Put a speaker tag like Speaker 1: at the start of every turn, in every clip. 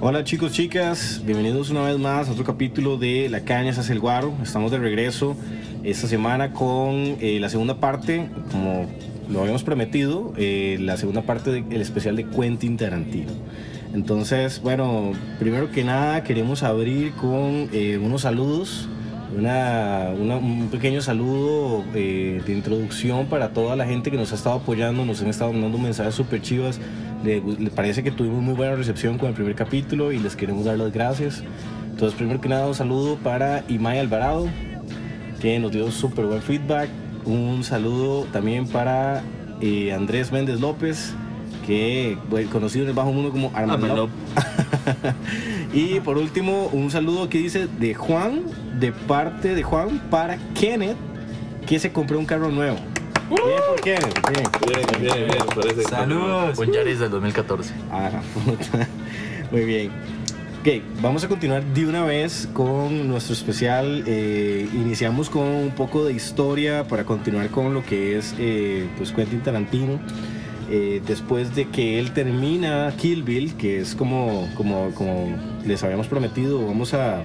Speaker 1: Hola chicos, chicas, bienvenidos una vez más a otro capítulo de La Caña se hace el guaro. Estamos de regreso esta semana con eh, la segunda parte, como lo habíamos prometido, eh, la segunda parte del especial de Quentin Tarantino. Entonces, bueno, primero que nada queremos abrir con eh, unos saludos, una, una- un pequeño saludo eh, de introducción para toda la gente que nos ha estado apoyando, nos han estado mandando mensajes súper chivas. Le, le parece que tuvimos muy buena recepción con el primer capítulo y les queremos dar las gracias. Entonces, primero que nada, un saludo para Imai Alvarado, que nos dio súper buen feedback. Un saludo también para eh, Andrés Méndez López, que bueno, conocido en el bajo mundo como Armando. y por último, un saludo que dice de Juan, de parte de Juan para Kenneth, que se compró un carro nuevo. Bien por Kenneth, bien.
Speaker 2: Bien, bien, bien, parece
Speaker 3: Saludos.
Speaker 4: Un Yaris del 2014.
Speaker 1: Ah, puta. Muy bien. Ok, vamos a continuar de una vez con nuestro especial. Eh, iniciamos con un poco de historia para continuar con lo que es eh, pues Quentin Tarantino. Eh, después de que él termina Kill Bill, que es como, como, como les habíamos prometido, vamos a,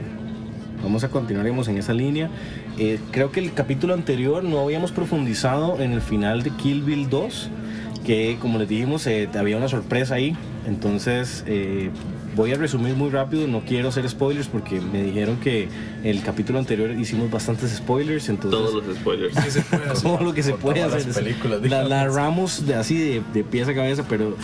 Speaker 1: vamos a continuar en esa línea. Eh, creo que el capítulo anterior no habíamos profundizado en el final de Kill Bill 2, que como les dijimos, eh, había una sorpresa ahí. Entonces, voy a resumir muy rápido, no quiero hacer spoilers porque me dijeron que el capítulo anterior hicimos bastantes spoilers, entonces
Speaker 2: Todos los spoilers.
Speaker 1: Todo lo que se puede
Speaker 3: todas
Speaker 1: hacer.
Speaker 3: Las películas,
Speaker 1: la,
Speaker 3: digamos.
Speaker 1: la ramos de, así de, de pies a cabeza, pero...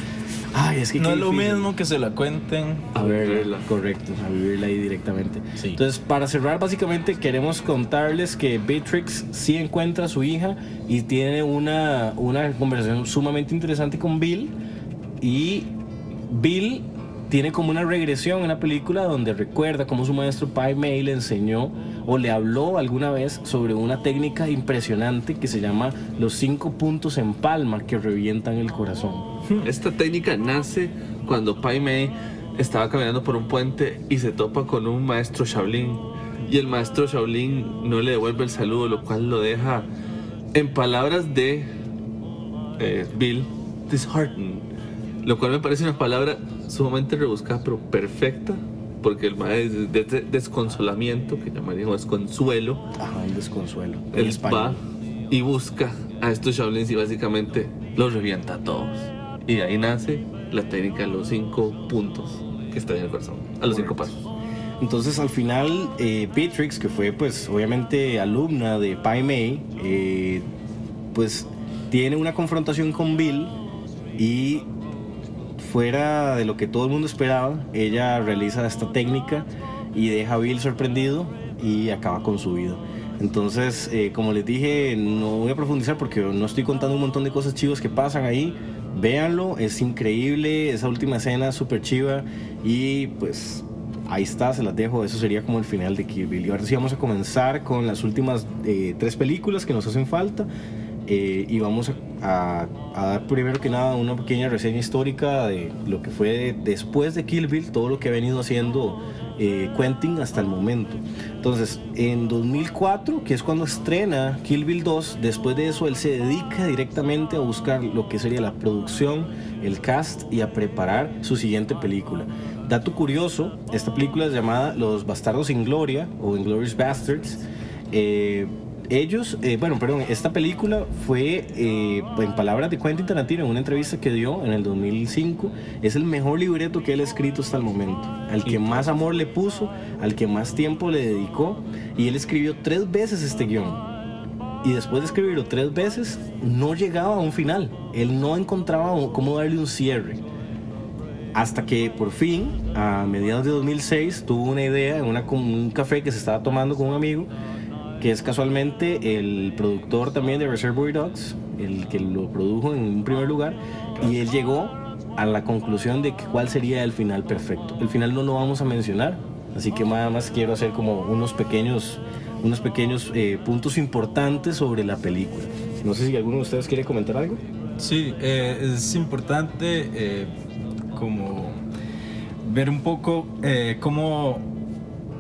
Speaker 1: Ay, es que
Speaker 3: No es lo
Speaker 1: difícil.
Speaker 3: mismo que se la cuenten.
Speaker 1: A ver,
Speaker 2: vivirla.
Speaker 1: correcto, a vivirla ahí directamente.
Speaker 3: Sí.
Speaker 1: Entonces, para cerrar, básicamente queremos contarles que Beatrix sí encuentra a su hija y tiene una, una conversación sumamente interesante con Bill. Y Bill tiene como una regresión en la película donde recuerda cómo su maestro Pai Mei le enseñó o le habló alguna vez sobre una técnica impresionante que se llama los cinco puntos en palma que revientan el corazón.
Speaker 2: Esta técnica nace cuando Pai Mei estaba caminando por un puente y se topa con un maestro Shaolin. Y el maestro Shaolin no le devuelve el saludo, lo cual lo deja, en palabras de eh, Bill, disheartened. Lo cual me parece una palabra sumamente rebuscada, pero perfecta, porque el maestro de, de- desconsolamiento, que llamaríamos desconsuelo,
Speaker 1: Ajá, el desconsuelo.
Speaker 2: Él va y busca a estos Shaolins y básicamente los revienta a todos. Y de ahí nace la técnica de los cinco puntos que está en el corazón, a los cinco pasos.
Speaker 1: Entonces al final eh, Beatrix, que fue pues obviamente alumna de Pai Mei, eh, pues tiene una confrontación con Bill y fuera de lo que todo el mundo esperaba, ella realiza esta técnica y deja a Bill sorprendido y acaba con su vida. Entonces, eh, como les dije, no voy a profundizar porque no estoy contando un montón de cosas chivas que pasan ahí. Véanlo, es increíble, esa última escena súper chiva y pues ahí está, se las dejo, eso sería como el final de Kill Bill. Y ahora sí vamos a comenzar con las últimas eh, tres películas que nos hacen falta eh, y vamos a, a- a dar primero que nada una pequeña reseña histórica de lo que fue después de Kill Bill, todo lo que ha venido haciendo eh, Quentin hasta el momento. Entonces, en 2004, que es cuando estrena Kill Bill 2, después de eso él se dedica directamente a buscar lo que sería la producción, el cast y a preparar su siguiente película. Dato curioso, esta película es llamada Los Bastardos sin Gloria o Inglorious Bastards. Eh, ellos, eh, bueno, perdón, esta película fue, eh, en palabras de Quentin Tarantino, en una entrevista que dio en el 2005, es el mejor libreto que él ha escrito hasta el momento. Al que más amor le puso, al que más tiempo le dedicó, y él escribió tres veces este guion. Y después de escribirlo tres veces, no llegaba a un final. Él no encontraba cómo darle un cierre. Hasta que por fin, a mediados de 2006, tuvo una idea en una, un café que se estaba tomando con un amigo, que es casualmente el productor también de Reservoir Dogs, el que lo produjo en un primer lugar, y él llegó a la conclusión de que cuál sería el final perfecto. El final no lo vamos a mencionar, así que nada más quiero hacer como unos pequeños, unos pequeños eh, puntos importantes sobre la película. No sé si alguno de ustedes quiere comentar algo.
Speaker 3: Sí, eh, es importante eh, como ver un poco eh, cómo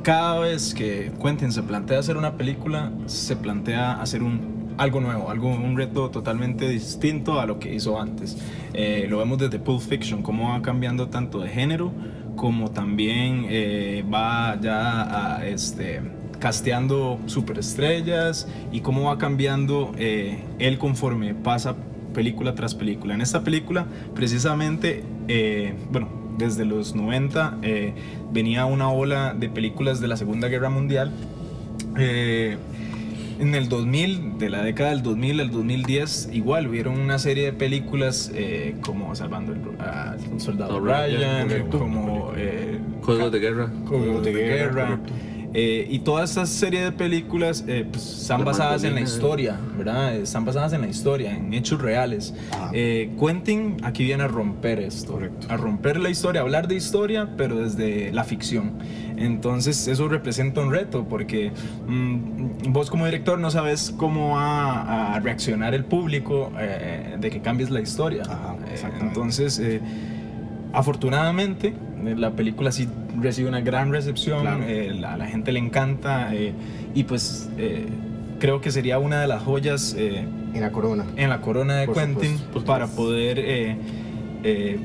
Speaker 3: cada vez que Quentin se plantea hacer una película, se plantea hacer un algo nuevo, algo, un reto totalmente distinto a lo que hizo antes. Eh, lo vemos desde Pulp Fiction, cómo va cambiando tanto de género como también eh, va ya a, este, casteando superestrellas y cómo va cambiando eh, él conforme pasa película tras película. En esta película, precisamente, eh, bueno, desde los 90 eh, venía una ola de películas de la Segunda Guerra Mundial. Eh, en el 2000, de la década del 2000 al 2010, igual hubieron una serie de películas eh, como Salvando el, a un Soldado
Speaker 2: Oh, Ryan,
Speaker 3: Ryan,
Speaker 1: correcto.
Speaker 3: como eh,
Speaker 2: Juegos de guerra.
Speaker 3: Juegos de
Speaker 1: de Guerra,
Speaker 3: Guerra.
Speaker 1: correcto.
Speaker 3: Eh, y toda esa serie de películas eh, pues, están basadas en la historia, ¿verdad? Están basadas en la historia, en hechos reales.
Speaker 1: Ajá.
Speaker 3: Eh, Quentin aquí viene a romper esto,
Speaker 1: Correcto.
Speaker 3: a romper la historia, a hablar de historia, pero desde la ficción. Entonces eso representa un reto porque mm, vos como director no sabes cómo va a reaccionar el público eh, de que cambies la historia.
Speaker 1: Ajá,
Speaker 3: Eh, entonces... Afortunadamente, eh, la película sí recibe una gran recepción,
Speaker 1: Claro.
Speaker 3: eh, la- a la gente le encanta eh, y pues eh, creo que sería una de las joyas eh,
Speaker 1: En la corona.
Speaker 3: en la corona de
Speaker 1: Por
Speaker 3: Quentin
Speaker 1: supuesto,
Speaker 3: para poder eh, eh,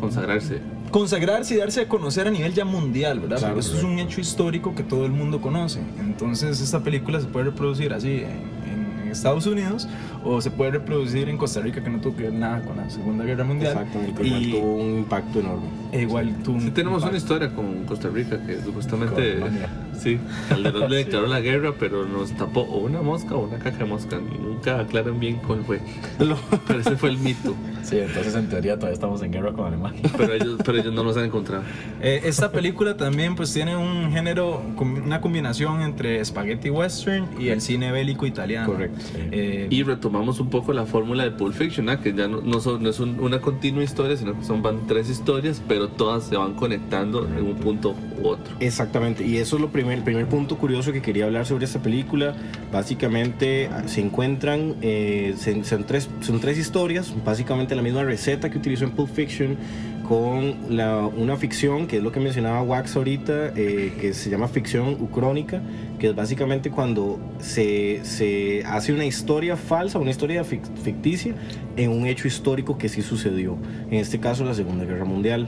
Speaker 2: Consagrarse.
Speaker 3: consagrarse y darse a conocer a nivel ya mundial, ¿verdad?
Speaker 1: Claro,
Speaker 3: Porque eso es un hecho histórico que todo el mundo conoce. Entonces esta película se puede reproducir así en, en Estados Unidos o se puede reproducir en Costa Rica que no tuvo que ver nada con la Segunda Guerra Mundial.
Speaker 1: Exactamente. igual
Speaker 3: Y
Speaker 1: tuvo un impacto enorme.
Speaker 3: e igual tú...
Speaker 2: Sí, tenemos una historia con Costa Rica que supuestamente.
Speaker 3: Colombia.
Speaker 2: Sí, Calderón le declaró la guerra, pero nos tapó o una mosca o una caja de mosca. Nunca aclaran bien cuál fue. Pero ese fue el mito.
Speaker 4: Sí, entonces en teoría todavía estamos en guerra con Alemania.
Speaker 2: Pero ellos, pero ellos no los han encontrado.
Speaker 3: Eh, esta película también pues tiene un género, una combinación entre spaghetti western y el cine bélico italiano.
Speaker 1: Correcto.
Speaker 3: Eh,
Speaker 2: Y retomamos un poco la fórmula de Pulp Fiction, ¿ah? que ya no, no, son- no es un- una continua historia, sino que son van tres historias, pero todas se van conectando en un punto u otro.
Speaker 1: Exactamente, y eso es lo primer, el primer punto curioso que quería hablar sobre esta película. Básicamente ah, se encuentran, eh, son, tres, son tres historias, básicamente la misma receta que utilizó en Pulp Fiction con la- una ficción, que es lo que mencionaba Wax ahorita, eh, que se llama ficción ucrónica, que es básicamente cuando se, se hace una historia falsa, una historia fic- ficticia, en un hecho histórico que sí sucedió, en este caso la Segunda Guerra Mundial.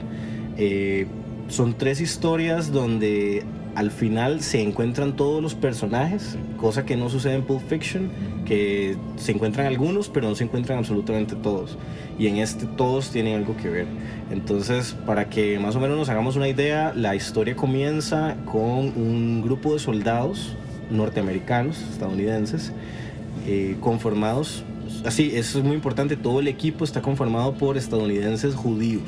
Speaker 1: Eh, son tres historias donde al final se encuentran todos los personajes, cosa que no sucede en Pulp Fiction, que se encuentran algunos, pero no se encuentran absolutamente todos. Y en este todos tienen algo que ver. Entonces, para que más o menos nos hagamos una idea, la historia comienza con un grupo de soldados norteamericanos, estadounidenses, eh, conformados, así, eso es muy importante, todo el equipo está conformado por estadounidenses judíos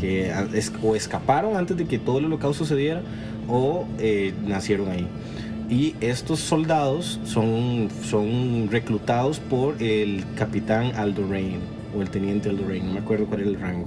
Speaker 1: que es- o escaparon antes de que todo el holocausto se diera o eh, nacieron ahí. Y estos soldados son, son reclutados por el capitán Aldo Rain o el teniente Aldo Rain, no me acuerdo cuál era el rango.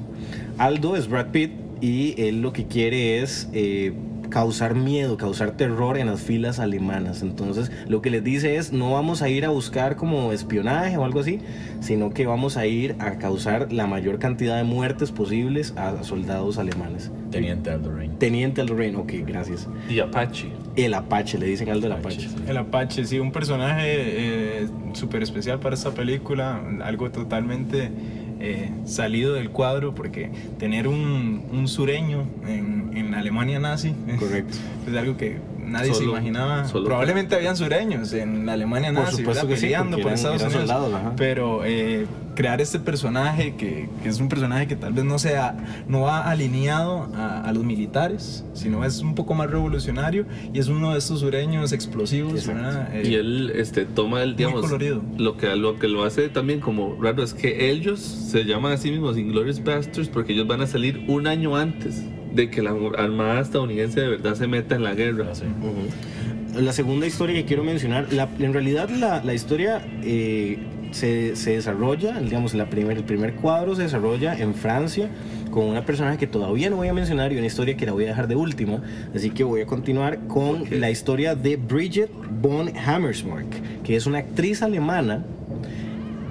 Speaker 1: Aldo es Brad Pitt y él lo que quiere es eh, causar miedo, causar terror en las filas alemanas. Entonces lo que les dice es no vamos a ir a buscar como espionaje o algo así, sino que vamos a ir a causar la mayor cantidad de muertes posibles a soldados alemanes.
Speaker 4: Teniente Aldo Rain.
Speaker 1: Teniente Aldo Rain, ok, gracias.
Speaker 2: Y Apache.
Speaker 1: El Apache, le dicen Aldo el
Speaker 4: Apache,
Speaker 1: Apache.
Speaker 4: sí.
Speaker 3: El Apache, sí, un personaje eh, súper especial para esta película, algo totalmente eh, salido del cuadro, porque tener un, un sureño en, en Alemania nazi
Speaker 1: Correcto.
Speaker 3: es algo que nadie se
Speaker 2: Solo-
Speaker 3: imaginaba.
Speaker 2: solo-
Speaker 3: Probablemente habían sureños en Alemania
Speaker 1: Por
Speaker 3: nazi,
Speaker 1: supuesto
Speaker 3: ¿verdad?
Speaker 1: que sí,
Speaker 3: peleando
Speaker 1: porque
Speaker 3: por
Speaker 1: eran-
Speaker 3: Estados
Speaker 1: eran
Speaker 3: Unidos.
Speaker 1: soldados.
Speaker 3: Pero eh, crear este personaje que, que es un personaje que tal vez no sea, no va alineado a, a los militares, sino es un poco más revolucionario y es uno de estos sureños explosivos. Eh,
Speaker 2: Y él este, toma el, digamos,
Speaker 3: colorido.
Speaker 2: lo que, lo que lo hace también como raro es que ellos se llaman a sí mismos Inglorious Bastards porque ellos van a salir un año antes de que la Armada estadounidense de verdad se meta en la guerra.
Speaker 4: Ah, sí.
Speaker 1: Ujú. La segunda historia que quiero mencionar, la- en realidad la, la historia eh, se, se desarrolla, digamos, la primer, el primer cuadro se desarrolla en Francia con una personaje que todavía no voy a mencionar y una historia que la voy a dejar de última, así que voy a continuar con
Speaker 2: Ok.
Speaker 1: la historia de Bridget von Hammersmark, que es una actriz alemana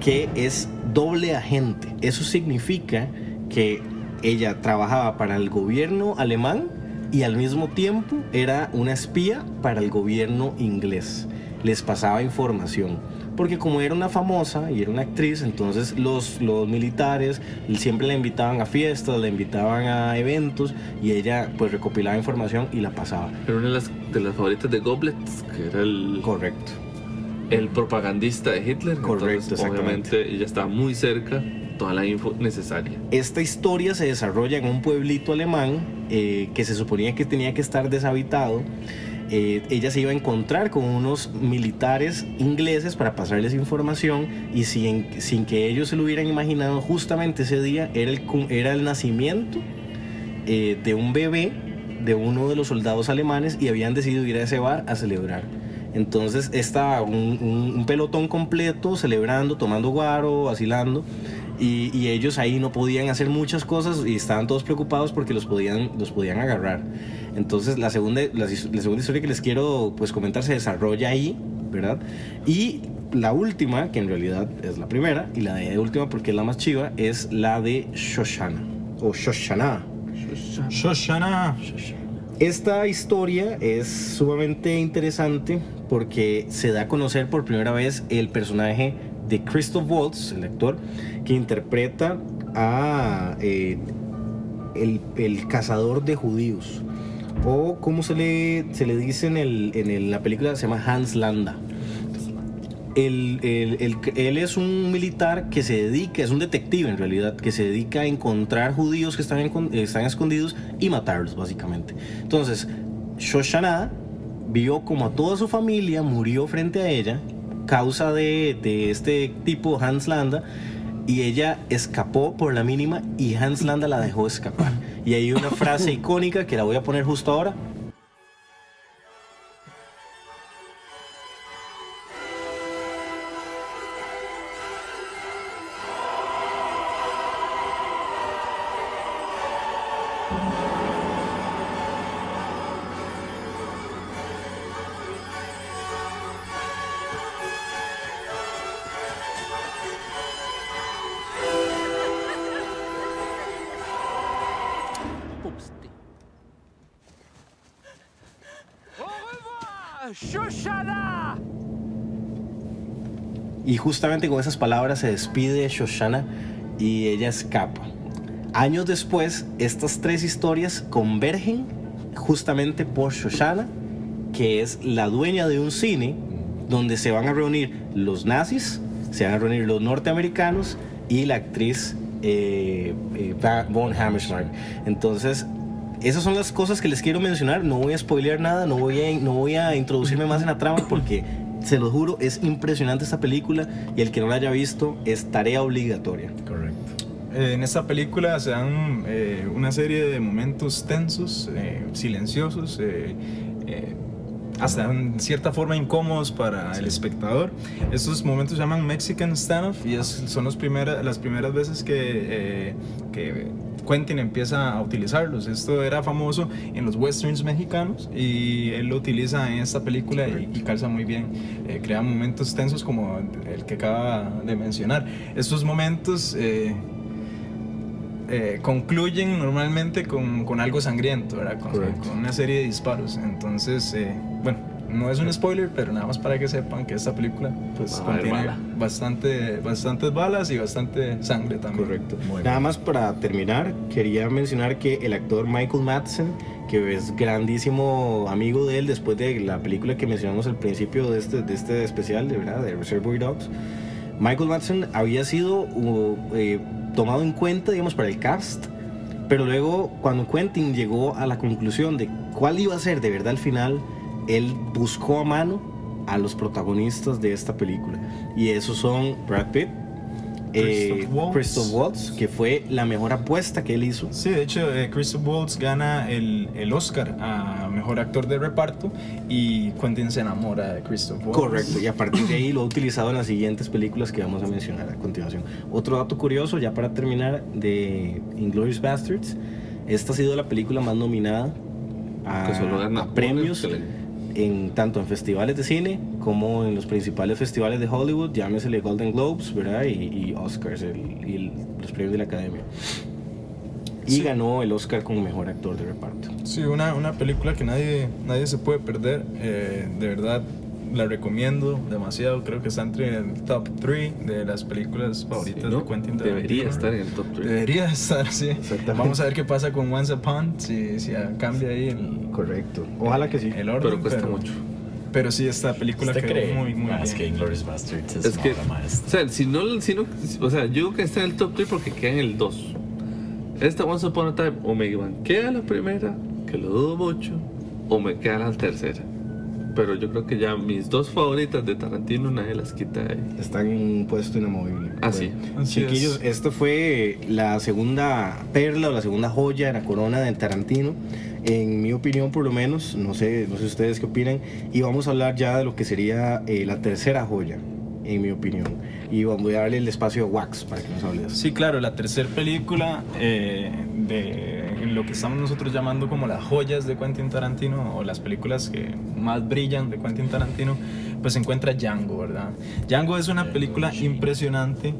Speaker 1: que es doble agente. Eso significa que ella trabajaba para el gobierno alemán y al mismo tiempo era una espía para el gobierno inglés. Les pasaba información. porque como era una famosa y era una actriz, entonces los, los militares siempre la invitaban a fiestas, la invitaban a eventos y ella pues recopilaba información y la pasaba.
Speaker 2: Era una de las, de las favoritas de Goblets, que era el,
Speaker 1: Correcto.
Speaker 2: el propagandista de Hitler.
Speaker 1: Correcto,
Speaker 2: Entonces, obviamente ella estaba muy cerca, toda la info necesaria.
Speaker 1: Esta historia se desarrolla en un pueblito alemán eh, que se suponía que tenía que estar deshabitado. Eh, ella se iba a encontrar con unos militares ingleses para pasarles información y sin, sin que ellos se lo hubieran imaginado, justamente ese día era el, era el nacimiento eh, de un bebé de uno de los soldados alemanes y habían decidido ir a ese bar a celebrar. Entonces estaba un, un- un pelotón completo celebrando, tomando guaro, vacilando. Y, y ellos ahí no podían hacer muchas cosas y estaban todos preocupados porque los podían, los podían agarrar. Entonces la segunda, la, la segunda historia que les quiero pues, comentar se desarrolla ahí, ¿verdad? Y la última, que en realidad es la primera, y la de última porque es la más chiva, es la de Shoshana. O Shoshana.
Speaker 3: Shoshana.
Speaker 1: Esta historia es sumamente interesante porque se da a conocer por primera vez el personaje de Christoph Waltz, el actor, que interpreta a eh, el, el cazador de judíos. O como se le, se le dice en, el, en la película, se llama Hans Landa. El- el- el- él es un militar que se dedica, es un detective en realidad, que se dedica a encontrar judíos que están, encon- están escondidos y matarlos, básicamente. Entonces, Shoshana vio como a toda su familia murió frente a ella, causa de, de este tipo Hans Landa, y ella escapó por la mínima y Hans Landa la dejó escapar. Y hay una frase icónica que la voy a poner justo ahora. Justamente con esas palabras se despide Shoshana y ella escapa. Años después, estas tres historias convergen justamente por Shoshana, que es la dueña de un cine donde se van a reunir los nazis, se van a reunir los norteamericanos y la actriz eh, eh, Von Hammerstein. Entonces, esas son las cosas que les quiero mencionar. No voy a spoilear nada, no voy a, no voy a introducirme más en la trama porque, se lo juro, es impresionante esta película y el que no la haya visto es tarea obligatoria.
Speaker 4: Correcto.
Speaker 3: Eh, en esta película se dan eh, una serie de momentos tensos, eh, silenciosos, eh, eh, hasta en cierta forma incómodos para el espectador. Estos momentos se llaman Mexican Standoff y es- son los primera- las primeras veces que, eh, que Quentin empieza a utilizarlos. Esto era famoso en los westerns mexicanos y él lo utiliza en esta película y, y calza muy bien. Eh, crea momentos tensos como el que acaba de mencionar. Estos momentos... eh, eh, concluyen normalmente con, con algo sangriento, ¿verdad? Con, con una serie de disparos. Entonces, eh, bueno, no es un spoiler, pero nada más para que sepan que esta película pues,
Speaker 2: Va a haber
Speaker 3: contiene
Speaker 2: bala.
Speaker 3: bastante, bastantes balas y bastante sangre también.
Speaker 1: Correcto.
Speaker 4: Muy
Speaker 1: Nada
Speaker 4: bien.
Speaker 1: más para terminar, quería mencionar que el actor Michael Madsen, que es grandísimo amigo de él después de la película que mencionamos al principio de este, de este especial, de verdad, de Reservoir Dogs, Michael Madsen había sido uh, eh, tomado en cuenta, digamos, para el cast, pero luego cuando Quentin llegó a la conclusión de cuál iba a ser de verdad el final, él buscó a mano a los protagonistas de esta película. Y esos son Brad Pitt, eh,
Speaker 3: Christoph Waltz.
Speaker 1: Christoph Waltz, que fue la mejor apuesta que él hizo.
Speaker 3: Sí, de hecho, eh, Christoph Waltz gana el, el Oscar a Mejor Actor de Reparto y Quentin se enamora de Christoph Waltz.
Speaker 1: Correcto, y a partir de ahí lo ha utilizado en las siguientes películas que vamos a mencionar a continuación. Otro dato curioso, ya para terminar, de Inglourious Bastards, esta ha sido la película más nominada a,
Speaker 2: Que solo gana
Speaker 1: a
Speaker 2: una,
Speaker 1: premios
Speaker 2: excelente.
Speaker 1: En tanto en festivales de cine como en los principales festivales de Hollywood, llámesele Golden Globes, ¿verdad? Y, y Oscars, el- y los premios de la Academia. Y
Speaker 3: Sí.
Speaker 1: ganó el Oscar como mejor actor de reparto.
Speaker 3: Sí, una, una película que nadie, nadie se puede perder. eh, de verdad, la recomiendo demasiado. Creo que está entre el top 3 de las películas favoritas
Speaker 2: ¿no?
Speaker 3: de Quentin Tarantino.
Speaker 2: Debería estar en el top 3.
Speaker 3: Debería estar, sí.
Speaker 1: Exactamente.
Speaker 3: Vamos a ver qué pasa con Once Upon, si, si cambia ahí el,
Speaker 1: Correcto. Ojalá que sí.
Speaker 3: el orden.
Speaker 2: Pero cuesta mucho.
Speaker 3: Pero sí, esta película
Speaker 4: ¿Usted
Speaker 3: quedó
Speaker 4: cree
Speaker 3: muy, muy
Speaker 4: más que
Speaker 3: bien.
Speaker 4: Inglourious Basterds es,
Speaker 2: Es que, o sea, si no, si no, o sea, yo creo que está en el top 3 porque queda en el 2. Esta Once Upon a Time o me queda la primera, que lo dudo mucho, o me queda la tercera. Pero yo creo que ya mis dos favoritas de Tarantino nadie las quita ahí.
Speaker 1: Están en un puesto inamovible.
Speaker 2: Ah, sí.
Speaker 3: Así
Speaker 1: Chiquillos,
Speaker 3: es.
Speaker 1: esto fue la segunda perla o la segunda joya de la corona de Tarantino. En mi opinión, por lo menos, no sé, no sé ustedes qué opinan. Y vamos a hablar ya de lo que sería eh, la tercera joya, en mi opinión. Y voy a darle el espacio a Wax para que nos hable de eso.
Speaker 3: Sí, claro, la tercera película eh, de lo que estamos nosotros llamando como las joyas de Quentin Tarantino o las películas que más brillan de Quentin Tarantino, pues se encuentra Django, ¿verdad? Django es una película impresionante,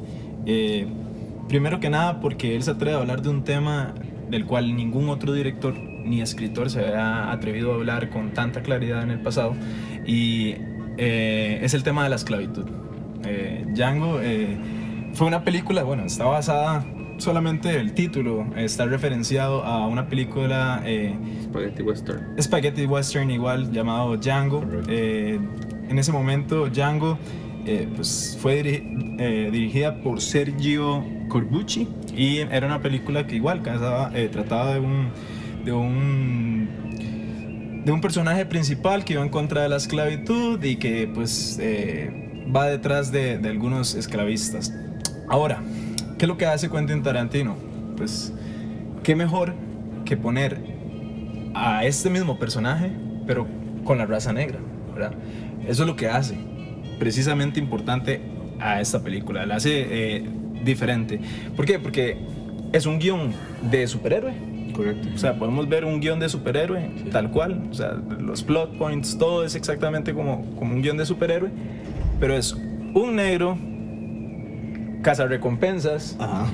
Speaker 3: eh, primero que nada porque él se atreve a hablar de un tema del cual ningún otro director ni escritor se había atrevido a hablar con tanta claridad en el pasado y eh, es el tema de la esclavitud. Eh, Django eh, fue una película, bueno, está basada, solamente el título está referenciado a una película eh,
Speaker 2: Spaghetti Western.
Speaker 3: Spaghetti Western igual llamado Django. Eh, en ese momento Django eh, pues, fue diri- eh, dirigida por Sergio Corbucci y era una película que igual casaba, trataba de un, de un de un personaje principal que iba en contra de la esclavitud y que pues eh, va detrás de, de algunos esclavistas. Ahora, ¿qué es lo que hace Quentin Tarantino? Pues, ¿qué mejor que poner a este mismo personaje, pero con la raza negra, ¿verdad? Eso es lo que hace precisamente importante a esta película, la hace eh, diferente. ¿Por qué? Porque es un guion de superhéroe.
Speaker 1: Correcto.
Speaker 3: O sea, podemos ver un guion de superhéroe tal cual. O sea, los plot points, todo es exactamente como, como un guion de superhéroe. Pero es un negro, cazarrecompensas,
Speaker 1: Ajá.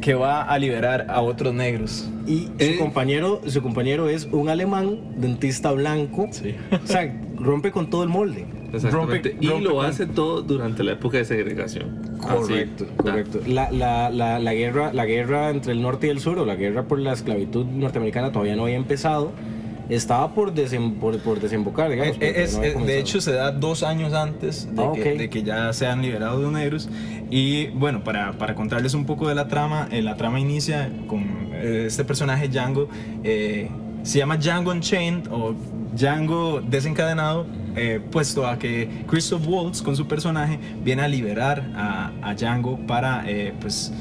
Speaker 3: que va a liberar a otros negros.
Speaker 1: Y
Speaker 2: Eh.
Speaker 1: su compañero, su compañero es un alemán, dentista blanco.
Speaker 4: Sí.
Speaker 1: O sea, rompe con todo el molde.
Speaker 2: Exactamente.
Speaker 3: Rompe-
Speaker 2: y
Speaker 3: rompe
Speaker 2: lo
Speaker 3: con-
Speaker 2: hace todo durante la época de segregación.
Speaker 1: Correcto,
Speaker 2: Así.
Speaker 1: correcto. La, la, la, la guerra, la guerra entre el norte y el sur, o la guerra por la esclavitud norteamericana, todavía no había empezado. Estaba por, desem- por, por desembocar, digamos.
Speaker 3: Eh,
Speaker 1: pero
Speaker 3: es-
Speaker 1: no
Speaker 3: eh, de hecho, se da dos años antes de,
Speaker 1: Ah,
Speaker 3: que,
Speaker 1: ok.
Speaker 3: de que ya sean liberados los negros. Y bueno, para, para contarles un poco de la trama, eh, la trama inicia con eh, este personaje Django. eh, se llama Django Unchained o Django desencadenado, eh, puesto a que Christoph Waltz con su personaje viene a liberar a, a Django para eh, pues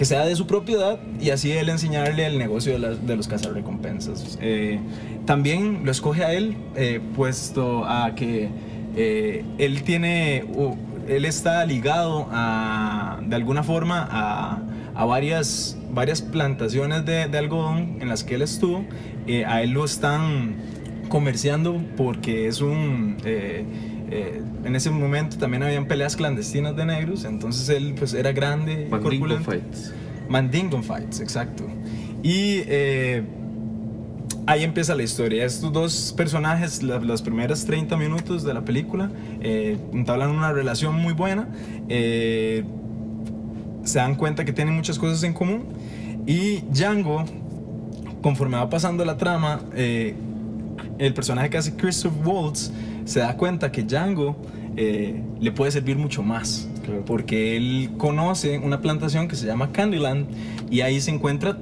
Speaker 3: que sea de su propiedad y así él enseñarle el negocio de, las- de los cazarrecompensas. Eh, también lo escoge a él, eh, puesto a que eh, él tiene, él está ligado a, de alguna forma a, a varias, varias plantaciones de, de algodón en las que él estuvo. Eh, a él lo están comerciando porque es un... eh, en ese momento también habían peleas clandestinas de negros, entonces él pues era grande,
Speaker 2: Mandingo. Fights.
Speaker 3: Mandingo Fights, exacto. Y eh, ahí empieza la historia. Estos dos personajes, la- los primeros 30 minutos de la película, eh, entablan una relación muy buena. eh, se dan cuenta que tienen muchas cosas en común. Y Django, conforme va pasando la trama, el personaje que hace Christoph Waltz se da cuenta que Django eh, le puede servir mucho más.
Speaker 1: Claro.
Speaker 3: Porque él conoce una plantación que se llama Candyland y ahí se encuentra,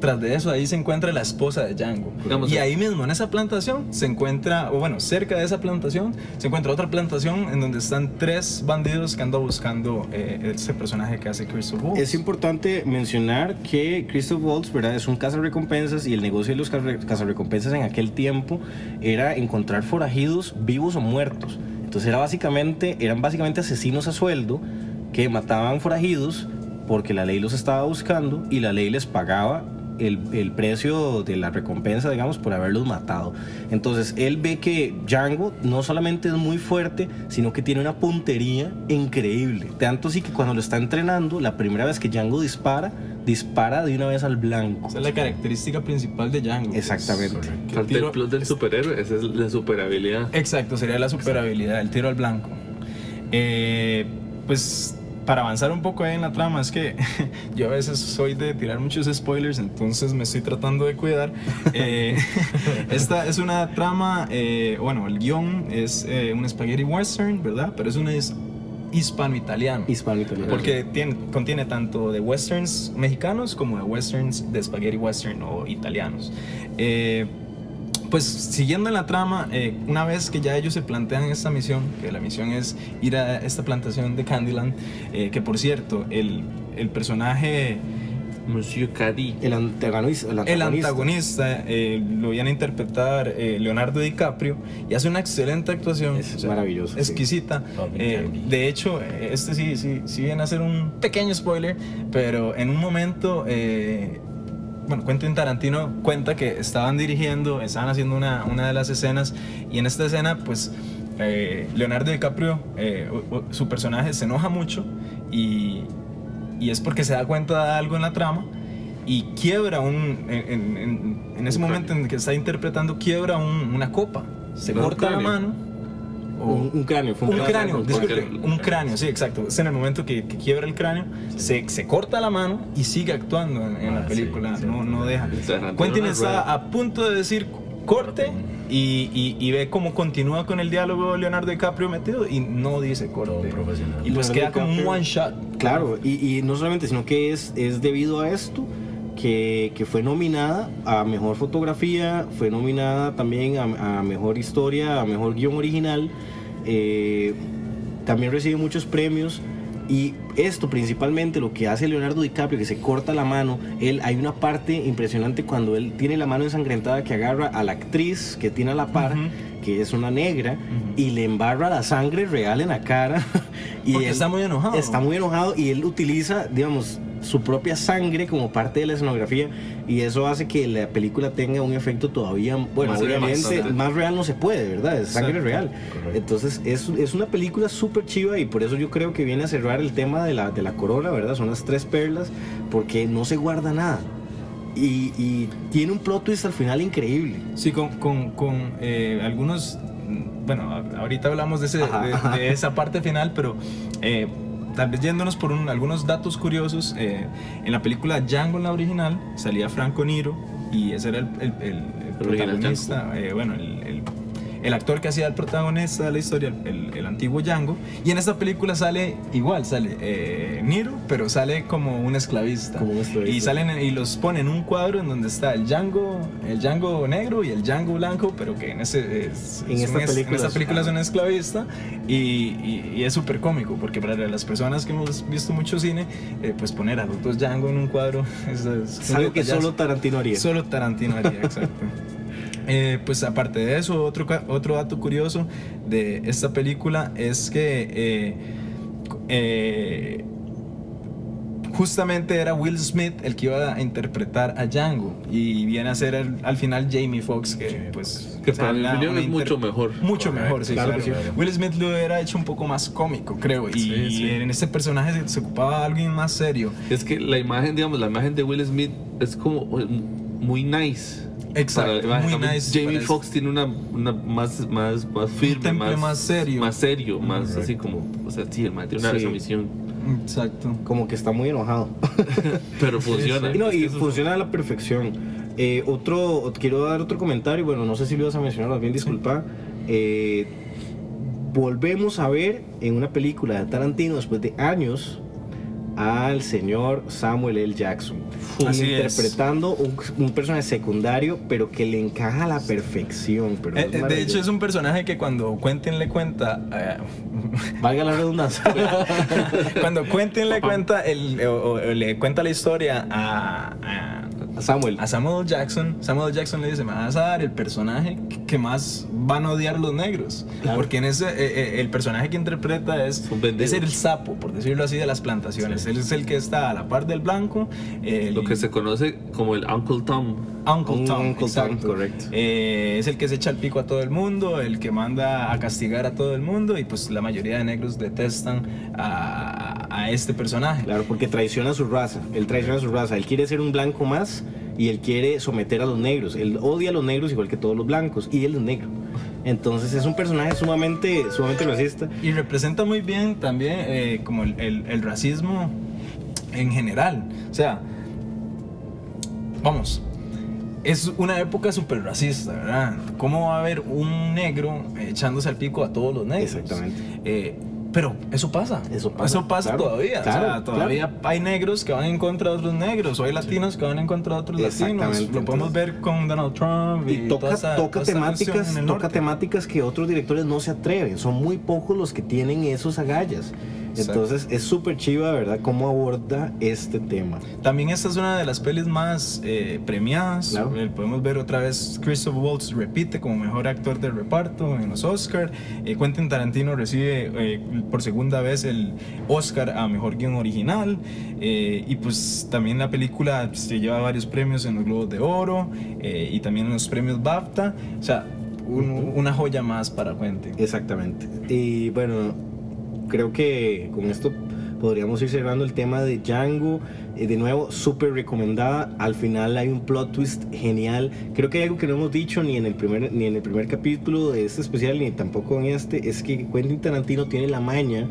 Speaker 3: tras de eso, ahí se encuentra la esposa de Django.
Speaker 2: Digamos,
Speaker 3: y ahí mismo, en esa plantación, se encuentra, o bueno, cerca de esa plantación, se encuentra otra plantación en donde están tres bandidos que andan buscando eh, ese personaje que hace Christoph Waltz.
Speaker 1: Es importante mencionar que Christoph Waltz, ¿verdad? Es un cazarrecompensas y el negocio de los cazarre- cazarrecompensas en aquel tiempo era encontrar forajidos vivos o muertos. Entonces era básicamente, eran básicamente asesinos a sueldo que mataban forajidos porque la ley los estaba buscando y la ley les pagaba el, el precio de la recompensa, digamos, por haberlos matado. Entonces él ve que Django no solamente es muy fuerte, sino que tiene una puntería increíble. Tanto así que cuando lo está entrenando, la primera vez que Django dispara, dispara de una vez al blanco.
Speaker 3: Esa es la característica principal de Django. pues.
Speaker 1: Exactamente.
Speaker 3: Que el tiro-
Speaker 2: plus del superhéroe, esa es la superabilidad.
Speaker 3: Exacto, sería la superabilidad, el tiro al blanco. Eh, pues para avanzar un poco ahí en la trama, es que yo a veces soy de tirar muchos spoilers, entonces me estoy tratando de cuidar. Eh, esta es una trama, eh, bueno, el guion es eh, un spaghetti western, ¿verdad? Pero es un es hispano-italiano.
Speaker 1: Hispano-italiano.
Speaker 3: Porque tiene, contiene tanto de westerns mexicanos como de westerns de spaghetti western o italianos. Eh, pues siguiendo en la trama, eh, una vez que ya ellos se plantean esta misión, que la misión es ir a esta plantación de Candyland, eh, que por cierto, el, el personaje,
Speaker 2: Monsieur Caddy.
Speaker 1: El antagonista. El
Speaker 3: el
Speaker 1: antagonista.
Speaker 3: eh, lo viene a interpretar eh, Leonardo DiCaprio y hace una excelente actuación.
Speaker 1: Es maravilloso, sí.
Speaker 3: Exquisita. Eh, de hecho, este sí, sí, sí viene a ser un pequeño spoiler, pero en un momento, eh, bueno, Quentin Tarantino cuenta que estaban dirigiendo, estaban haciendo una, una de las escenas y en esta escena, pues, eh, Leonardo DiCaprio, eh, su personaje se enoja mucho y, y es porque se da cuenta de algo en la trama y quiebra un, en, en- en- en ese momento en que está interpretando, quiebra un- una copa, se corta la mano.
Speaker 1: Un, un cráneo. Fue
Speaker 3: un cráneo,
Speaker 2: porque-
Speaker 3: disculpe, un cráneo, sí, exacto. Es en el momento que, que quiebra el cráneo, se, se corta la mano y sigue actuando en, en
Speaker 4: Ah,
Speaker 3: la
Speaker 4: sí,
Speaker 3: película,
Speaker 4: sí.
Speaker 3: no, no deja. Quentin está a punto de decir corte y, y- y ve cómo continúa con el diálogo Leonardo DiCaprio metido y no dice
Speaker 4: Todo
Speaker 3: corte.
Speaker 4: profesional.
Speaker 3: Y pues
Speaker 1: Leonardo
Speaker 3: queda como un one shot.
Speaker 1: Claro, y, y no solamente, sino que es, es debido a esto que, que fue nominada a Mejor Fotografía, fue nominada también a, a Mejor Historia, a Mejor Guión Original, eh, también recibe muchos premios. Y esto principalmente lo que hace Leonardo DiCaprio, que se corta la mano, él hay una parte impresionante cuando él tiene la mano ensangrentada que agarra a la actriz que tiene a la par, que es una negra, y le embarra la sangre real en la cara. y
Speaker 3: Porque
Speaker 1: él-
Speaker 3: está muy enojado.
Speaker 1: Está muy enojado y él utiliza, digamos, su propia sangre como parte de la escenografía y eso hace que la película tenga un efecto todavía, bueno,
Speaker 2: Más
Speaker 1: obviamente
Speaker 2: bastante.
Speaker 1: más real no se puede, ¿verdad? Es sangre
Speaker 3: Exacto.
Speaker 1: real.
Speaker 4: Correcto.
Speaker 1: Entonces es, es una película súper chiva y por eso yo creo que viene a cerrar el tema de la, de la corona, ¿verdad? Son las tres perlas porque no se guarda nada. Y, y tiene un plot twist al final increíble.
Speaker 3: Sí, con, con, con, eh, algunos. mm, Bueno, ahorita hablamos de, ese-
Speaker 1: Ajá,
Speaker 3: de-
Speaker 1: ajá.
Speaker 3: de esa parte final, pero eh, tal vez yéndonos por un- algunos datos curiosos. eh, en la película Django, en la original, salía Franco Niro y ese era el, el- el- protagonista, eh, bueno, el, el- actor que hacía el protagonista de la historia, el, el antiguo Django. Y en esta película sale igual, sale eh, Niro, pero sale como un esclavista.
Speaker 1: Como un esclavista.
Speaker 3: Y salen y los ponen en un cuadro en donde está el Django, el Django negro y el Django blanco, pero que en ese es,
Speaker 1: En
Speaker 3: es
Speaker 1: esta
Speaker 3: un
Speaker 1: película
Speaker 3: en esta
Speaker 1: es-
Speaker 3: película es un esclavista y, y- y es súper cómico porque para las personas que hemos visto mucho cine, eh, pues poner a los dos Django en un cuadro es,
Speaker 1: algo que solo Tarantino haría.
Speaker 3: Solo Tarantino haría, exacto. Eh, pues aparte de eso, otro, otro dato curioso de esta película es que eh, eh, justamente era Will Smith el que iba a interpretar a Django y viene a ser el- al final Jamie Foxx que pues
Speaker 2: Que
Speaker 3: o sea,
Speaker 2: para opinión
Speaker 3: una
Speaker 2: es mucho mejor.
Speaker 3: mucho
Speaker 4: Correcto,
Speaker 3: mejor sí,
Speaker 1: claro
Speaker 3: claro.
Speaker 1: que sí.
Speaker 3: Will Smith lo hubiera hecho un poco más cómico creo y,
Speaker 4: Sí, sí.
Speaker 3: en este personaje se, se ocupaba de alguien más serio
Speaker 2: Es que la imagen, digamos, la imagen de Will Smith es como muy nice.
Speaker 3: Exacto,
Speaker 2: Para
Speaker 3: muy nice
Speaker 2: Jamie Foxx tiene una, una más, más, más firme, más,
Speaker 3: más serio.
Speaker 2: Más serio, más
Speaker 4: Correcto.
Speaker 2: así como. O sea, sí, el man tiene una
Speaker 1: Sí.
Speaker 2: resolución.
Speaker 3: exacto
Speaker 1: Como que está muy enojado.
Speaker 2: Pero funciona.
Speaker 1: Y, no,
Speaker 2: Es que
Speaker 1: y funciona a la perfección. Eh, otro, ot- quiero dar otro comentario, bueno, no sé si lo vas a mencionar, más bien disculpa. Eh, volvemos a ver en una película de Tarantino después de años al señor Samuel L. Jackson.
Speaker 3: Así
Speaker 1: interpretando un, un personaje secundario, pero que le encaja a la perfección. Pero
Speaker 3: Eh, eh, de hecho es un personaje que cuando Quentin le cuenta eh,
Speaker 1: Valga la redundancia.
Speaker 3: cuando Quentin le cuenta el, o- o le cuenta la historia a, a,
Speaker 1: Samuel.
Speaker 3: a Samuel. Jackson, Samuel. Jackson le dice, me vas a dar el personaje que más van a odiar los negros.
Speaker 1: Claro.
Speaker 3: Porque en ese, eh, eh, el personaje que interpreta es, es el sapo, por decirlo así, de las plantaciones. Él es el que está a la par del blanco. el-
Speaker 2: Lo que se conoce como el Uncle Tom.
Speaker 3: Uncle
Speaker 1: Un
Speaker 3: Tom,
Speaker 1: Uncle Tom, correcto.
Speaker 3: Eh, es el que se echa el pico a todo el mundo, el que manda a castigar a todo el mundo y pues la mayoría de negros detestan a, a este personaje.
Speaker 1: Claro, porque traiciona a su raza. Él traiciona a su raza. Él quiere ser un blanco más y él quiere someter a los negros. Él odia a los negros igual que todos los blancos y él es negro. Entonces es un personaje sumamente, sumamente racista.
Speaker 3: Y representa muy bien también eh, como el, el- el racismo en general. O sea, vamos, es una época súper racista, ¿verdad? ¿Cómo va a haber un negro echándose al pico a todos los negros?
Speaker 1: Exactamente.
Speaker 3: Eh, pero eso pasa.
Speaker 1: Eso pasa, claro,
Speaker 3: todavía. o
Speaker 1: claro,
Speaker 3: sea, todavía hay negros que van en contra de otros negros, o hay latinos que van en contra de otros latinos. Lo podemos ver con Donald Trump y,
Speaker 1: Y toca,
Speaker 3: toda esa-
Speaker 1: toca
Speaker 3: toda
Speaker 1: temáticas, toca
Speaker 3: norte.
Speaker 1: temáticas que otros directores no se atreven. Son muy pocos los que tienen esos agallas.
Speaker 3: Exacto.
Speaker 1: Entonces es súper chiva, ¿verdad? Cómo aborda este tema.
Speaker 3: También esta es una de las pelis más eh, premiadas.
Speaker 1: Claro.
Speaker 3: Eh, Podemos ver otra vez Christopher Waltz repite como mejor actor de reparto en los Oscars. Quentin Tarantino recibe eh, por segunda vez el Oscar a mejor guion original. Eh, y pues también la película se lleva varios premios en los Globos de Oro eh, y también en los premios BAFTA. O sea, un- una joya más para Quentin.
Speaker 1: Exactamente. Y bueno, creo que con esto podríamos ir cerrando el tema de Django. Eh, de nuevo, súper recomendada. Al final hay un plot twist genial. Creo que hay algo que no hemos dicho ni en el primer, ni en el primer capítulo de este especial, ni tampoco en este. Es que Quentin Tarantino tiene la maña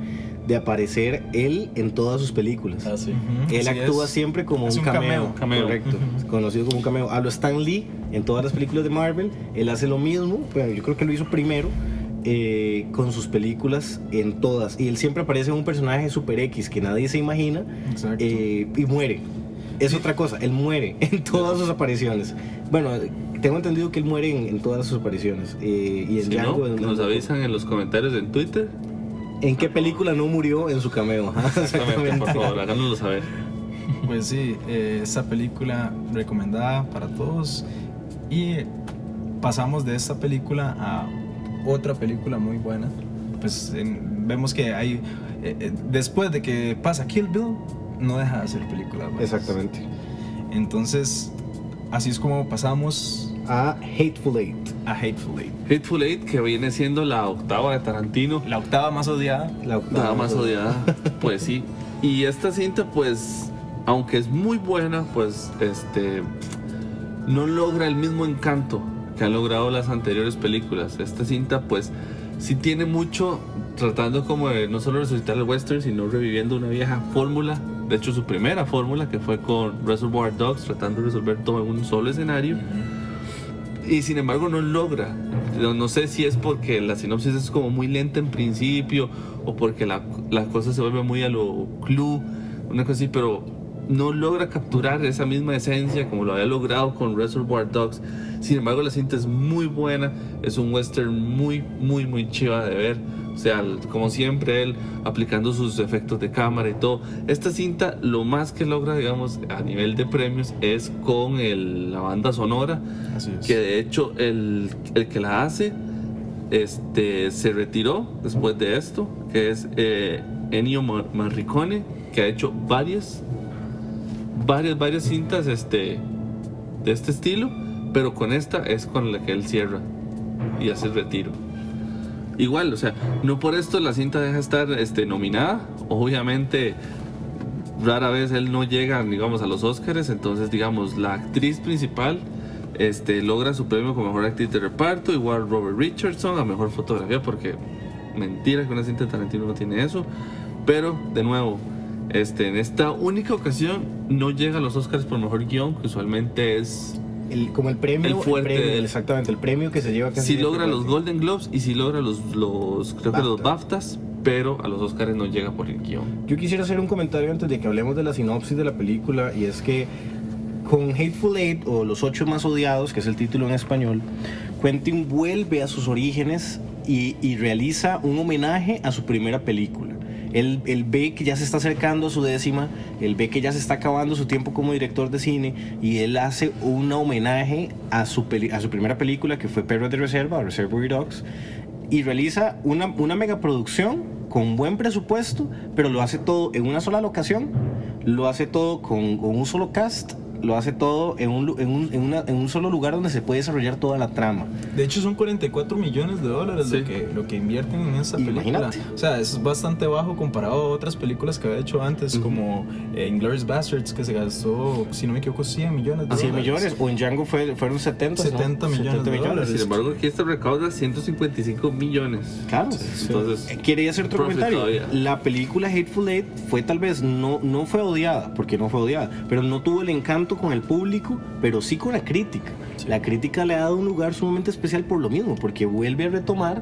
Speaker 1: de aparecer él en todas sus películas.
Speaker 4: Ah, sí.
Speaker 3: Ujú,
Speaker 1: Él
Speaker 3: así
Speaker 1: actúa
Speaker 3: es.
Speaker 1: siempre como un
Speaker 3: un
Speaker 1: cameo,
Speaker 3: cameo.
Speaker 2: Cameo.
Speaker 1: correcto, conocido como un cameo. Hablo Stan Lee en todas las películas de Marvel, él hace lo mismo, bueno, yo creo que lo hizo primero eh, con sus películas en todas, y él siempre aparece en un personaje super X que nadie se imagina
Speaker 3: Exacto.
Speaker 1: eh, y muere. Es otra cosa, él muere en todas sus apariciones. Bueno, tengo entendido que él muere en, en todas sus apariciones. eh, y en
Speaker 2: Si
Speaker 1: Django,
Speaker 2: no,
Speaker 1: en-
Speaker 2: nos avisan en los comentarios en Twitter.
Speaker 1: ¿En qué película no murió en su cameo?
Speaker 2: Exactamente, por favor, háganoslo saber.
Speaker 3: Pues sí, eh, esta película recomendada para todos. Y pasamos de esta película a otra película muy buena. Pues en- vemos que hay, eh, eh, después de que pasa Kill Bill, no deja de hacer películas. buenas.
Speaker 1: Exactamente.
Speaker 3: Entonces, así es como pasamos
Speaker 1: A Hateful Eight.
Speaker 3: a Hateful Eight.
Speaker 2: Hateful Eight, que viene siendo la octava de Tarantino.
Speaker 3: La octava más odiada.
Speaker 1: La
Speaker 2: Nada más odiada, pues sí. Y esta cinta, pues, aunque es muy buena, pues, este, no logra el mismo encanto que han logrado las anteriores películas. Esta cinta, pues, sí tiene mucho tratando como de no solo resucitar el western, sino reviviendo una vieja fórmula. De hecho, su primera fórmula, que fue con Reservoir Dogs, tratando de resolver todo en un solo escenario. Y sin embargo no logra. No, no sé si es porque la sinopsis es como muy lenta en principio o porque la, la cosa se vuelve muy a lo clue, una cosa así, pero no logra capturar esa misma esencia como lo había logrado con Reservoir Dogs. Sin embargo, la cinta es muy buena, es un western muy, muy, muy chiva de ver. O sea, como siempre, él aplicando sus efectos de cámara y todo. Esta cinta, lo más que logra, digamos, a nivel de premios es con el- la banda sonora
Speaker 3: Así es.
Speaker 2: que de hecho el, el que la hace este, se retiró después de esto, que es eh, Ennio Morricone, que ha hecho varias, varias, varias cintas este, de este estilo, pero con esta es con la que él cierra y hace el retiro. Igual, o sea, no por esto la cinta deja de estar este, nominada, obviamente rara vez él no llega, digamos, a los Oscars, entonces, digamos, la actriz principal este, logra su premio como mejor actriz de reparto, igual Robert Richardson a mejor fotografía, porque mentira que una cinta de Tarantino no tiene eso, pero de nuevo, este, en esta única ocasión no llega a los Oscars por mejor guion, que usualmente es
Speaker 1: El, como el premio.
Speaker 2: El fuerte
Speaker 1: premio. Exactamente, el premio que se lleva
Speaker 2: si
Speaker 1: siempre
Speaker 2: logra los. Golden Globes y si logra los, los creo que los
Speaker 1: BAFTA.
Speaker 2: BAFTAs, pero a los Oscars no llega por el guion.
Speaker 1: Yo quisiera hacer un comentario antes de que hablemos de la sinopsis de la película y es que con Hateful Eight o Los Ocho Más Odiados, que es el título en español, Quentin vuelve a sus orígenes y, y realiza un homenaje a su primera película. Él, él ve que ya se está acercando a su décima, él ve que ya se está acabando su tiempo como director de cine y él hace un homenaje a su, primera película que fue Perros de Reserva, Reservoir Dogs, y realiza una, una megaproducción con buen presupuesto, pero lo hace todo en una sola locación, lo hace todo con un solo cast, lo hace todo en un, en, un, en una- en un solo lugar donde se puede desarrollar toda la trama.
Speaker 3: De hecho, son 44 millones de dólares
Speaker 2: Sí.
Speaker 3: lo, que, lo que invierten en esta película.
Speaker 1: Imagínate.
Speaker 3: O sea, es bastante bajo comparado a otras películas que había hecho antes, como eh, Inglourious Bastards, que se gastó, si no me equivoco, 100 millones de
Speaker 1: 100
Speaker 3: dólares.
Speaker 1: millones, o en Django fue, fueron 70, ¿no?
Speaker 3: 70 millones de dólares.
Speaker 2: Sin embargo, aquí esta recauda 155 millones.
Speaker 1: Claro.
Speaker 2: Entonces,
Speaker 1: Eh, Quería hacer otro comentario.
Speaker 2: todavía.
Speaker 1: La película Hateful Eight fue tal vez no, no fue odiada, porque no fue odiada, pero no tuvo el encanto con el público, pero sí con la crítica. La crítica le ha dado un lugar sumamente especial por lo mismo, porque vuelve a retomar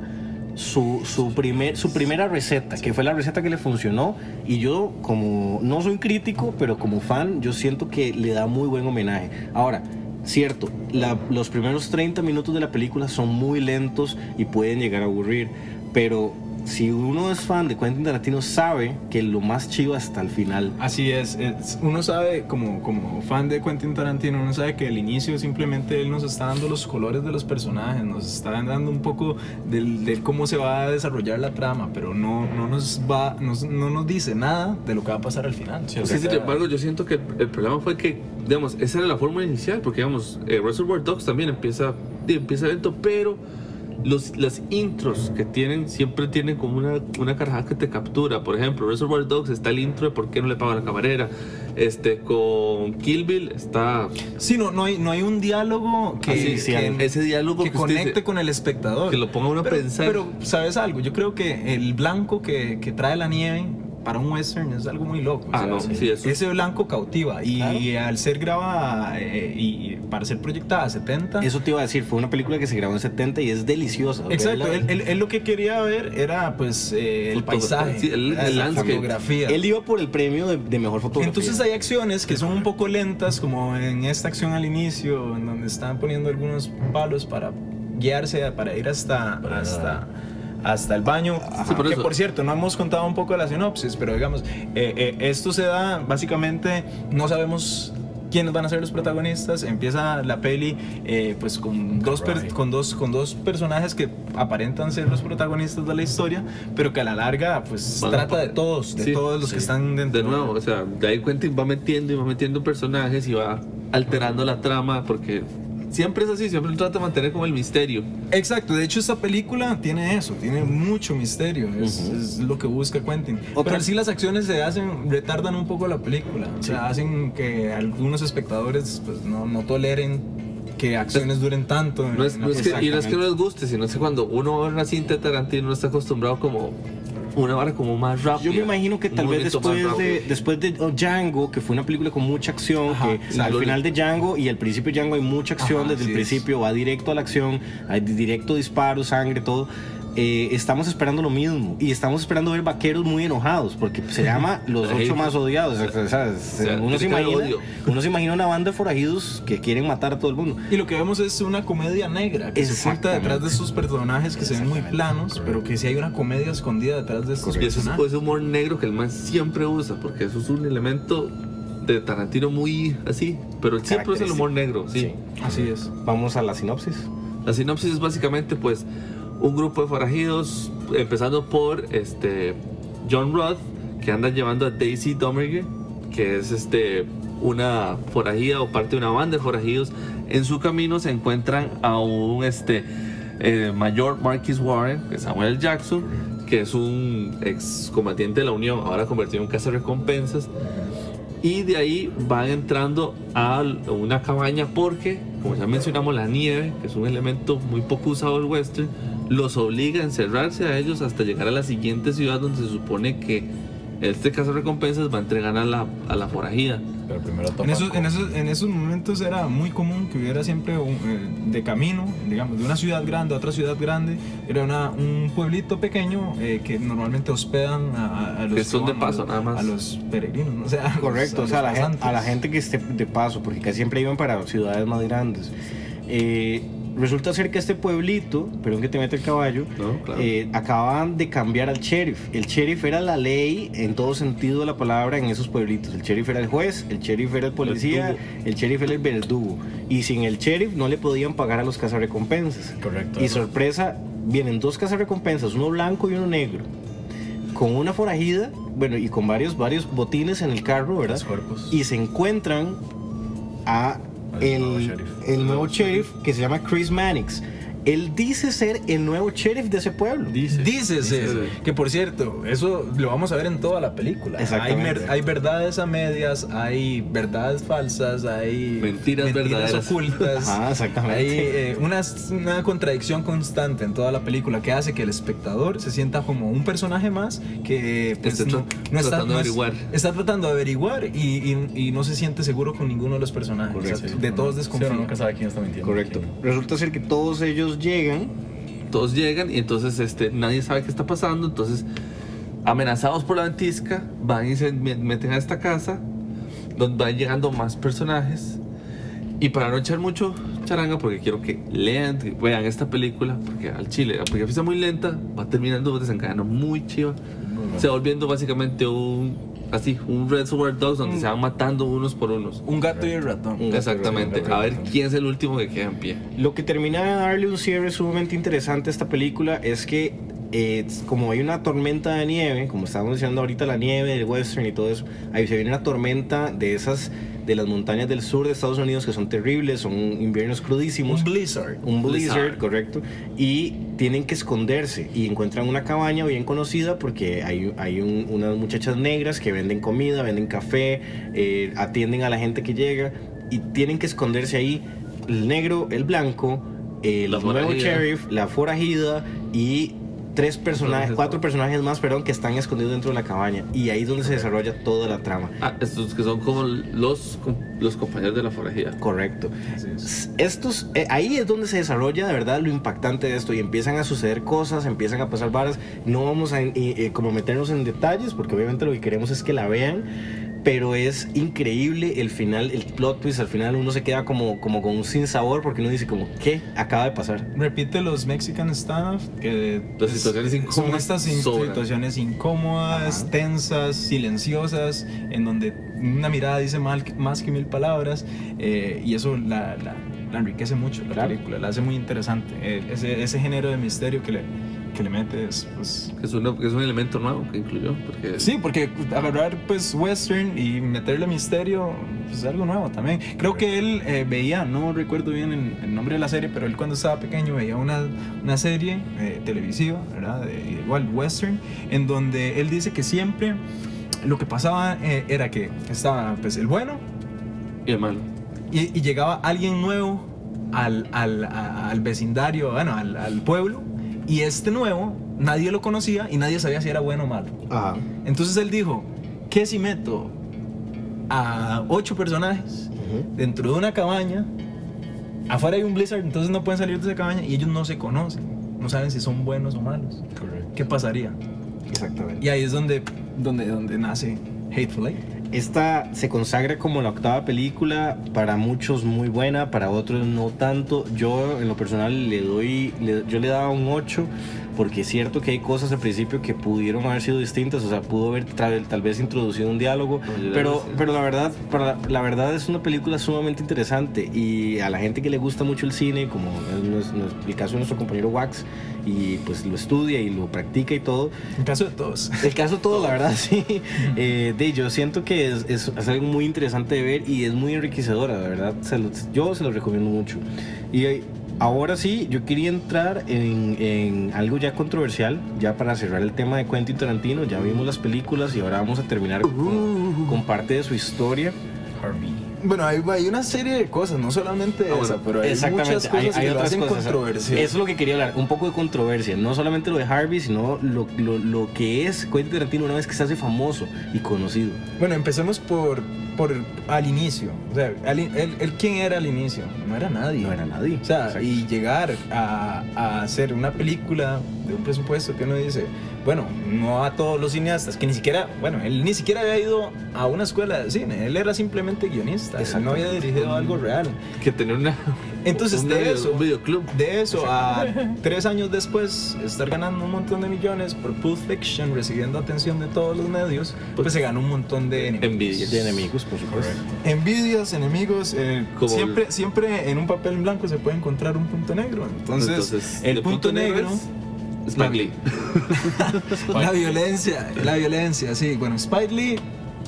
Speaker 1: su, su, primer, su primera receta, que fue la receta que le funcionó. Y yo, como no soy crítico, pero como fan, yo siento que le da muy buen homenaje. Ahora, cierto, la- los primeros 30 minutos de la película son muy lentos y pueden llegar a aburrir, pero si uno es fan de Quentin Tarantino, sabe que lo más chido hasta el final.
Speaker 3: Así es, es- uno sabe, como, como fan de Quentin Tarantino, uno sabe que el inicio simplemente él nos está dando los colores de los personajes, nos está dando un poco del, del cómo se va a desarrollar la trama, pero no, no, nos va, nos- no nos dice nada de lo que va a pasar al final.
Speaker 4: Sí,
Speaker 2: sin embargo, yo siento que el, el problema fue que, digamos, esa era la fórmula inicial, porque, digamos, eh, Reservoir Dogs también empieza, empieza lento, pero los, las intros que tienen siempre tienen como una, una carajada que te captura. Por ejemplo, Reservoir Dogs está el intro de por qué no le paga la camarera. Este, con Kill Bill está
Speaker 3: Sí, no, no, hay, no hay un diálogo que,
Speaker 1: Así, sí,
Speaker 3: que-
Speaker 2: ese diálogo
Speaker 3: que
Speaker 2: que
Speaker 3: conecte
Speaker 2: dice-
Speaker 3: con el espectador.
Speaker 2: que lo ponga uno a
Speaker 3: pero,
Speaker 2: pensar.
Speaker 3: Pero, ¿sabes algo? Yo creo que el blanco que, que trae la nieve para un western es algo muy loco.
Speaker 2: Ah, no, sí, eso-
Speaker 3: Ese blanco cautiva. Y al ser grabada eh, y, para ser proyectada a 70.
Speaker 1: Eso te iba a decir, fue una película que se grabó en 70 y es deliciosa.
Speaker 3: Exacto, él, él- él lo que quería ver era pues eh, el paisaje,
Speaker 2: sí, el-
Speaker 3: la
Speaker 2: el landscape.
Speaker 3: fotografía.
Speaker 1: Él iba por el premio de, de mejor fotografía.
Speaker 3: Entonces hay acciones que son un poco lentas, como en esta acción al inicio, en donde están poniendo algunos palos para guiarse, para ir hasta, hasta, hasta el baño.
Speaker 2: Sí, por
Speaker 3: que por cierto, no hemos contado un poco la sinopsis, pero digamos, eh, eh, esto se da básicamente, no sabemos quiénes van a ser los protagonistas. Empieza la peli eh, pues con dos, per- con, dos, con dos personajes que aparentan ser los protagonistas de la historia, pero que a la larga pues
Speaker 2: a
Speaker 3: trata de todos, de
Speaker 2: Sí,
Speaker 3: todos los
Speaker 2: sí.
Speaker 3: que están dentro.
Speaker 2: De nuevo, o sea, de ahí Quentin va metiendo y va metiendo personajes y va alterando la trama porque siempre es así, siempre trata de mantener como el misterio.
Speaker 3: Exacto, de hecho esta película tiene eso, tiene mucho misterio, es, es lo que busca Quentin.
Speaker 1: Otra-
Speaker 3: Pero sí las acciones se hacen, retardan un poco la película, o sea, hacen que algunos espectadores pues no, no toleren que acciones duren tanto.
Speaker 2: No es, no es que, y no es que no les guste, sino es que cuando uno ver una cinta de Tarantino, uno está acostumbrado como una vara como más rápida.
Speaker 1: Yo me imagino que tal vez después de, después de Django, que fue una película con mucha acción,
Speaker 3: Ajá,
Speaker 1: que al final de Django y al principio de Django hay mucha acción
Speaker 3: Ajá,
Speaker 1: desde el
Speaker 3: es.
Speaker 1: principio, va directo a la acción, hay directo disparo, sangre, todo. Eh, estamos esperando lo mismo y estamos esperando ver vaqueros muy enojados porque se llama Los Ocho. Más Odiados. o sea,
Speaker 2: sea,
Speaker 1: uno, se imagina,
Speaker 2: odio.
Speaker 1: uno se imagina una banda de forajidos que quieren matar a todo el mundo.
Speaker 3: Y lo que vemos es una comedia negra que se oculta detrás de estos personajes que se ven muy planos, pero que sí hay una comedia escondida detrás de estos
Speaker 2: Y ese es
Speaker 3: personajes.
Speaker 2: ese humor negro que el man siempre usa, porque eso es un elemento de Tarantino muy así, pero siempre es el humor negro, sí.
Speaker 3: Así es.
Speaker 1: Vamos a la sinopsis.
Speaker 2: La sinopsis es básicamente pues un grupo de forajidos, empezando por este John Roth, que anda llevando a Daisy Domergue, que es este una forajida o parte de una banda de forajidos. En su camino se encuentran a un este eh, mayor Marquis Warren, que es Samuel Jackson, que es un ex combatiente de la Unión, ahora convertido en un recompensas y de ahí van entrando a una cabaña porque, como ya mencionamos, la nieve, que es un elemento muy poco usado del western, los obliga a encerrarse a ellos hasta llegar a la siguiente ciudad donde se supone que este caso recompensas va a entregar a la, a la forajida.
Speaker 4: Pero primero
Speaker 3: En esos, en, esos, en esos momentos era muy común que hubiera siempre un, eh, de camino, digamos, de una ciudad grande a otra ciudad grande, era una, un pueblito pequeño eh, que normalmente hospedan a, los
Speaker 2: Que son de paso,
Speaker 3: a
Speaker 2: nada más.
Speaker 3: A los peregrinos, ¿no? o sea, a los-
Speaker 1: Correcto,
Speaker 3: a
Speaker 1: o sea, la, gente, a la gente que esté de paso, porque casi siempre iban para ciudades más grandes. Eh, resulta ser que este pueblito, perdón que te mete el caballo,
Speaker 2: No, claro.
Speaker 1: eh, acababan de cambiar al sheriff. El sheriff era la ley en todo sentido de la palabra en esos pueblitos. El sheriff era el juez, el sheriff era el policía,
Speaker 2: Verdugo.
Speaker 1: el sheriff era el verdugo. Y sin el sheriff no le podían pagar a los cazarrecompensas.
Speaker 4: Correcto.
Speaker 1: Y sorpresa, vienen dos cazarrecompensas, uno blanco y uno negro. Con una forajida, bueno, y con varios, varios botines en el carro, ¿verdad?
Speaker 4: Los cuerpos.
Speaker 1: Y se encuentran a el,
Speaker 4: nuevo sheriff.
Speaker 1: el nuevo sheriff que se llama Chris Mannix. Él dice ser el nuevo sheriff de ese pueblo.
Speaker 2: Dice. Dice.
Speaker 3: eso. Que por cierto, eso lo vamos a ver en toda la película. Hay, hay verdades a medias, hay verdades falsas, hay
Speaker 2: Mentiras verdaderas.
Speaker 3: ocultas.
Speaker 1: Ajá, exactamente.
Speaker 3: Hay eh, una, una contradicción constante en toda la película que hace que el espectador se sienta como un personaje más que pues, no, está,
Speaker 2: tratando de averiguar.
Speaker 3: está tratando de averiguar y, y- y no se siente seguro con ninguno de los personajes.
Speaker 1: Correcto.
Speaker 3: O sea, de todos
Speaker 4: Sí,
Speaker 3: desconfía.
Speaker 4: uno nunca sabe quién está mintiendo.
Speaker 1: Correcto.
Speaker 4: quién.
Speaker 1: Resulta ser que todos ellos llegan.
Speaker 2: Todos llegan y entonces este, nadie sabe qué está pasando. Entonces, amenazados por la ventisca, van y se me- meten a esta casa, donde van llegando más personajes. Y para no echar mucho charanga, porque quiero que lean, que vean esta película, porque al chile, la película empieza muy lenta, va terminando desencadenando muy chiva. Se va volviendo básicamente un, así, un Reservoir Dogs donde se van matando unos por unos.
Speaker 3: Un gato y el ratón.
Speaker 1: Un
Speaker 2: Exactamente, a ver quién es el último que queda en pie.
Speaker 1: Lo que termina de darle un cierre sumamente interesante a esta película es que eh, como hay una tormenta de nieve, como estábamos diciendo ahorita la nieve, el western y todo eso, ahí se viene una tormenta de esas de las montañas del sur de Estados Unidos que son terribles, son inviernos crudísimos.
Speaker 3: Un blizzard.
Speaker 1: un blizzard,
Speaker 2: Blizzard.
Speaker 1: correcto, y tienen que esconderse y encuentran una cabaña bien conocida porque hay, hay un- unas muchachas negras que venden comida, venden café, eh, atienden a la gente que llega y tienen que esconderse ahí el negro, el blanco, el
Speaker 2: La
Speaker 1: nuevo
Speaker 2: forajida.
Speaker 1: sheriff, la forajida y tres personajes, cuatro personajes más, perdón, que están escondidos dentro de la cabaña y ahí es donde se desarrolla toda la trama.
Speaker 2: Ah, estos que son como los, los compañeros de la forajida.
Speaker 1: Correcto.
Speaker 3: Es.
Speaker 1: Estos, eh, ahí es donde se desarrolla de verdad lo impactante de esto y empiezan a suceder cosas, empiezan a pasar varas. No vamos a eh, eh, como meternos en detalles porque obviamente lo que queremos es que la vean. Pero es increíble el final, el plot twist. Al final uno se queda como, como con un sin sabor porque uno dice como, ¿qué acaba de pasar?
Speaker 3: Repite los Mexican Standoff, que
Speaker 2: Las
Speaker 3: es-
Speaker 2: situaciones
Speaker 3: son
Speaker 2: incómodas
Speaker 3: estas in-
Speaker 2: sobran.
Speaker 3: situaciones incómodas,
Speaker 1: Ajá.
Speaker 3: tensas, silenciosas, en donde una mirada dice mal- más que mil palabras, eh, y eso la, la- la enriquece mucho la
Speaker 1: Claro.
Speaker 3: película, la hace muy interesante. Eh, ese, ese género de misterio que le, que le mete es, pues,
Speaker 2: Que es, una- es un elemento nuevo que incluyó. Porque
Speaker 3: Sí, porque agarrar pues western y meterle misterio pues, es algo nuevo también. Creo que él eh, veía, no recuerdo bien el, el nombre de la serie, pero él cuando estaba pequeño veía una, una serie eh, televisiva, ¿verdad? De- igual western, en donde él dice que siempre lo que pasaba eh, era que estaba pues el bueno
Speaker 2: Y el malo.
Speaker 3: y, y llegaba alguien nuevo al, al, al vecindario, bueno, al, al pueblo, y este nuevo nadie lo conocía y nadie sabía si era bueno o malo.
Speaker 1: Ajá.
Speaker 3: Entonces él dijo, ¿qué si meto a ocho personajes dentro de una cabaña? Afuera hay un blizzard, entonces no pueden salir de esa cabaña y ellos no se conocen, no saben si son buenos o malos.
Speaker 4: Correcto.
Speaker 3: ¿Qué pasaría?
Speaker 1: Exactamente.
Speaker 3: Y ahí es donde, donde, donde nace Hateful Eight.
Speaker 1: Esta se consagra como la octava película, para muchos muy buena, para otros no tanto. Yo en lo personal le doy, le- yo le daba un 8, porque es cierto que hay cosas al principio que pudieron haber sido distintas, o sea, pudo haber tra- tal vez introducido un diálogo,
Speaker 2: No,
Speaker 1: pero, pero la verdad, para, la verdad es una película sumamente interesante y a la gente que le gusta mucho el cine, como es nues- el caso de nuestro compañero Wax, y pues lo estudia y lo practica y todo,
Speaker 3: En caso de todos.
Speaker 1: el caso todo, la verdad, sí. Eh, de, yo siento que es, es- es algo muy interesante de ver y es muy enriquecedora, la verdad. se lo- yo se lo recomiendo mucho. Y ahora sí, yo quería entrar en, en algo ya controversial, ya para cerrar el tema de Quentin Tarantino. Ya vimos las películas y ahora vamos a terminar con, con parte de su historia.
Speaker 4: Harvey.
Speaker 3: Bueno, hay, hay una serie de cosas, no solamente
Speaker 2: Ah,
Speaker 3: esa, pero hay muchas cosas que lo hacen controversial.
Speaker 1: Eso es lo que quería hablar, un poco de controversia. No solamente lo de Harvey, sino lo, lo, lo que es Quentin Tarantino una vez que se hace famoso y conocido.
Speaker 3: Bueno, empecemos por, por al inicio. O sea, al él, él quién era al inicio? No era nadie.
Speaker 1: No era nadie.
Speaker 3: O sea,
Speaker 1: Exacto.
Speaker 3: y llegar a, a hacer una película de un presupuesto que uno dice, bueno, no a todos los cineastas, que ni siquiera, bueno, él ni siquiera había ido a una escuela de cine, él era simplemente guionista. Artista, él no había dirigido algo real.
Speaker 2: Que tenía una.
Speaker 3: Entonces,
Speaker 2: un
Speaker 3: de
Speaker 2: video-
Speaker 3: eso,
Speaker 2: Un videoclub.
Speaker 3: de eso a tres años después estar ganando un montón de millones por Pulp Fiction, recibiendo atención de todos los medios, pues, se ganó un montón de enemigos.
Speaker 2: Envidia.
Speaker 1: De enemigos, por supuesto.
Speaker 3: Envidias, enemigos, eh, siempre, siempre en un papel en blanco se puede encontrar un punto negro. Entonces,
Speaker 2: Entonces,
Speaker 3: el
Speaker 2: de
Speaker 3: punto, negro,
Speaker 2: es Spike Lee.
Speaker 3: la violencia, la violencia, sí. Bueno, Spike Lee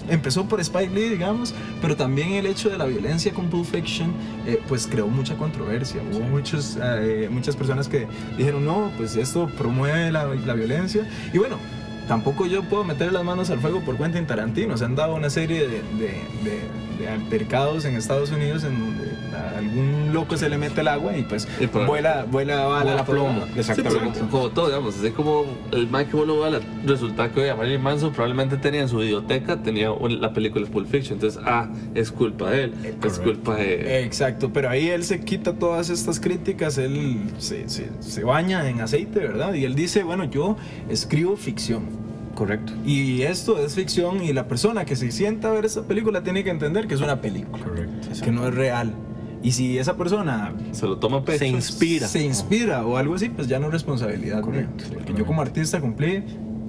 Speaker 3: empezó por Spike Lee, digamos, pero también el hecho de la violencia con Pulp Fiction, eh, pues creó mucha controversia. Hubo muchos, eh, muchas personas que dijeron, no, pues esto promueve la, la violencia. Y bueno, tampoco yo puedo meter las manos al fuego por Quentin Tarantino. Se han dado una serie de, de, de- de altercados en Estados Unidos en donde a algún loco se le mete el agua y pues
Speaker 2: Y por-
Speaker 3: vuela, vuela bala.
Speaker 1: Vuela plomo.
Speaker 3: toda-
Speaker 2: Sí,
Speaker 1: Exactamente.
Speaker 2: como, como todo, digamos, así como el Mike que uno va a resulta que oye, a Marilyn Manson probablemente tenía en su videoteca tenía un- la película Pulp Fiction, entonces, ah, es culpa de él, es
Speaker 4: correcto.
Speaker 2: culpa de...
Speaker 3: Exacto, pero ahí él se quita todas estas críticas, él se, se- se baña en aceite, ¿verdad? Y él dice, bueno, yo escribo ficción.
Speaker 1: Correcto.
Speaker 3: Y esto es ficción y la persona que se sienta a ver esta película tiene que entender que es una película,
Speaker 4: Correcto.
Speaker 3: que no es real. Y si esa persona
Speaker 2: Se lo toma pecho.
Speaker 1: Se inspira.
Speaker 3: se inspira o algo así, pues ya no es responsabilidad.
Speaker 1: Correcto.
Speaker 3: mía. Porque yo como artista cumplí,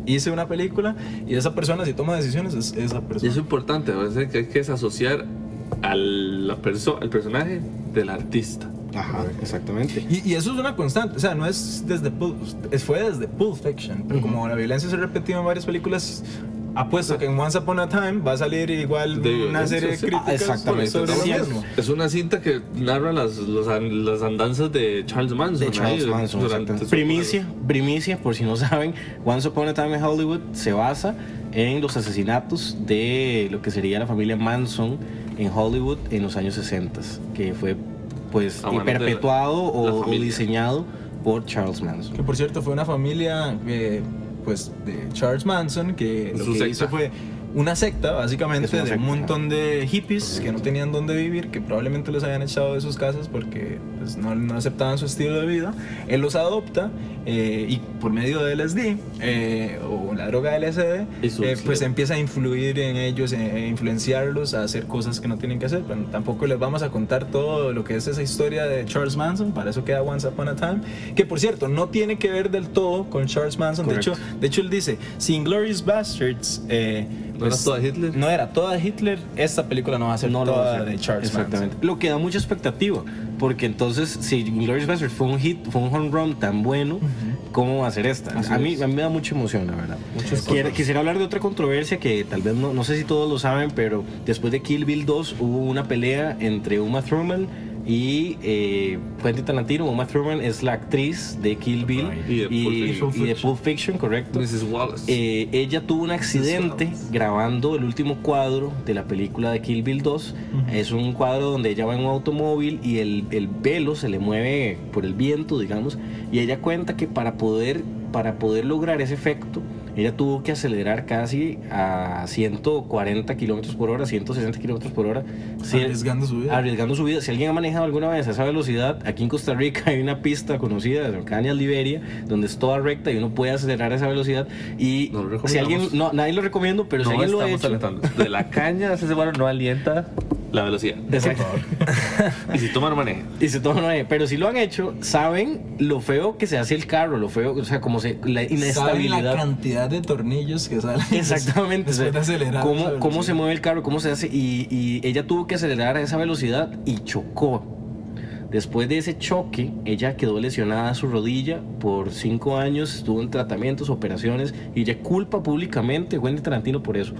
Speaker 3: hice una película y esa persona si toma decisiones es esa
Speaker 2: Y
Speaker 3: persona.
Speaker 2: eso es importante, a veces que hay que desasociar a la perso- al personaje del artista.
Speaker 1: Ajá, exactamente.
Speaker 3: Y, y eso es una constante, o sea, no es desde Pulp, fue desde Pulp Fiction, pero como la violencia se repetió en varias películas, apuesto que en Once Upon a Time va a salir igual
Speaker 2: De
Speaker 3: una serie de
Speaker 2: sí.
Speaker 3: críticas
Speaker 1: Ah, exactamente.
Speaker 3: sobre mismo.
Speaker 2: Es una cinta que narra las, los las andanzas de Charles Manson.
Speaker 1: De Charles
Speaker 2: ahí,
Speaker 1: Manson.
Speaker 2: durante
Speaker 1: Primicia, primicia, por si no saben, Once Upon a Time in Hollywood se basa en los asesinatos de lo que sería la familia Manson en Hollywood en los años 60, que fue pues
Speaker 2: Ah, bueno,
Speaker 1: perpetuado
Speaker 2: la
Speaker 1: o, diseñado por Charles Manson.
Speaker 3: Que por cierto fue una familia eh, pues de Charles Manson que lo
Speaker 2: Su
Speaker 3: que hizo fue una secta básicamente
Speaker 1: una
Speaker 3: de un montón de hippies que no tenían dónde vivir, que probablemente los habían echado de sus casas porque pues, no, no aceptaban su estilo de vida. Él los adopta eh, y por medio de LSD eh, o la droga LSD eh, pues empieza a influir en ellos, eh, e influenciarlos a hacer cosas que no tienen que hacer. Pero tampoco les vamos a contar todo lo que es esa historia de Charles Manson, para eso queda Once Upon a Time, que por cierto no tiene que ver del todo con Charles Manson. De hecho, de hecho, él dice, si Inglourious Bastards eh,
Speaker 2: ¿No era toda Hitler?
Speaker 3: no era toda Hitler, esta película no va a ser
Speaker 1: No lo
Speaker 3: toda
Speaker 1: va a hacer.
Speaker 3: de Charles
Speaker 1: Exactamente.
Speaker 3: Manson.
Speaker 1: Lo que da mucha expectativa, porque entonces si Glorious Bastards fue un hit, fue un home run tan bueno, ¿cómo va a ser esta?
Speaker 3: Así
Speaker 1: A mí, a mí me da mucha emoción, la verdad.
Speaker 2: Cosas.
Speaker 1: quisiera hablar de otra controversia que tal vez no, no sé si todos lo saben, pero después de Kill Bill 2 hubo una pelea entre Uma Thurman y eh, Quentin Tarantino. Uma Thurman es la actriz de Kill Bill
Speaker 4: Right.
Speaker 2: Y de Pulp Fiction.
Speaker 1: y de Pulp Fiction, correcto.
Speaker 2: Mrs. Wallace.
Speaker 1: Eh, ella tuvo un accidente grabando el último cuadro de la película de Kill Bill 2. Es un cuadro donde ella va en un automóvil y el, el velo se le mueve por el viento, digamos. Y ella cuenta que para poder, para poder lograr ese efecto, ella tuvo que acelerar casi a 140 kilómetros por hora, 160 kilómetros por hora. Si-
Speaker 3: Arriesgando su vida.
Speaker 1: Arriesgando su vida. Si alguien ha manejado alguna vez a esa velocidad, aquí en Costa Rica hay una pista conocida, en Cañas Liberia, donde es toda recta y uno puede acelerar a esa velocidad. Y
Speaker 2: No lo
Speaker 1: si alguien, no, nadie lo recomiendo, pero si
Speaker 2: no
Speaker 1: alguien lo ha hecho.
Speaker 2: alentando. De la caña, ese bueno no alienta la velocidad.
Speaker 1: Exacto.
Speaker 2: Y si toma, no maneja.
Speaker 1: Y se toma nueve. Pero si lo han hecho, saben lo feo que se hace el carro, lo feo, o sea, como se, la
Speaker 3: Saben la
Speaker 1: inestabilidad.
Speaker 3: cantidad de tornillos que salen
Speaker 1: Exactamente.
Speaker 3: después de acelerar.
Speaker 1: cómo, cómo se mueve el carro, cómo se hace. Y, y ella tuvo que acelerar a esa velocidad y chocó. Después de ese choque, ella quedó lesionada a su rodilla por cinco años, estuvo en tratamientos, operaciones, y ella culpa públicamente a Quentin Tarantino por eso.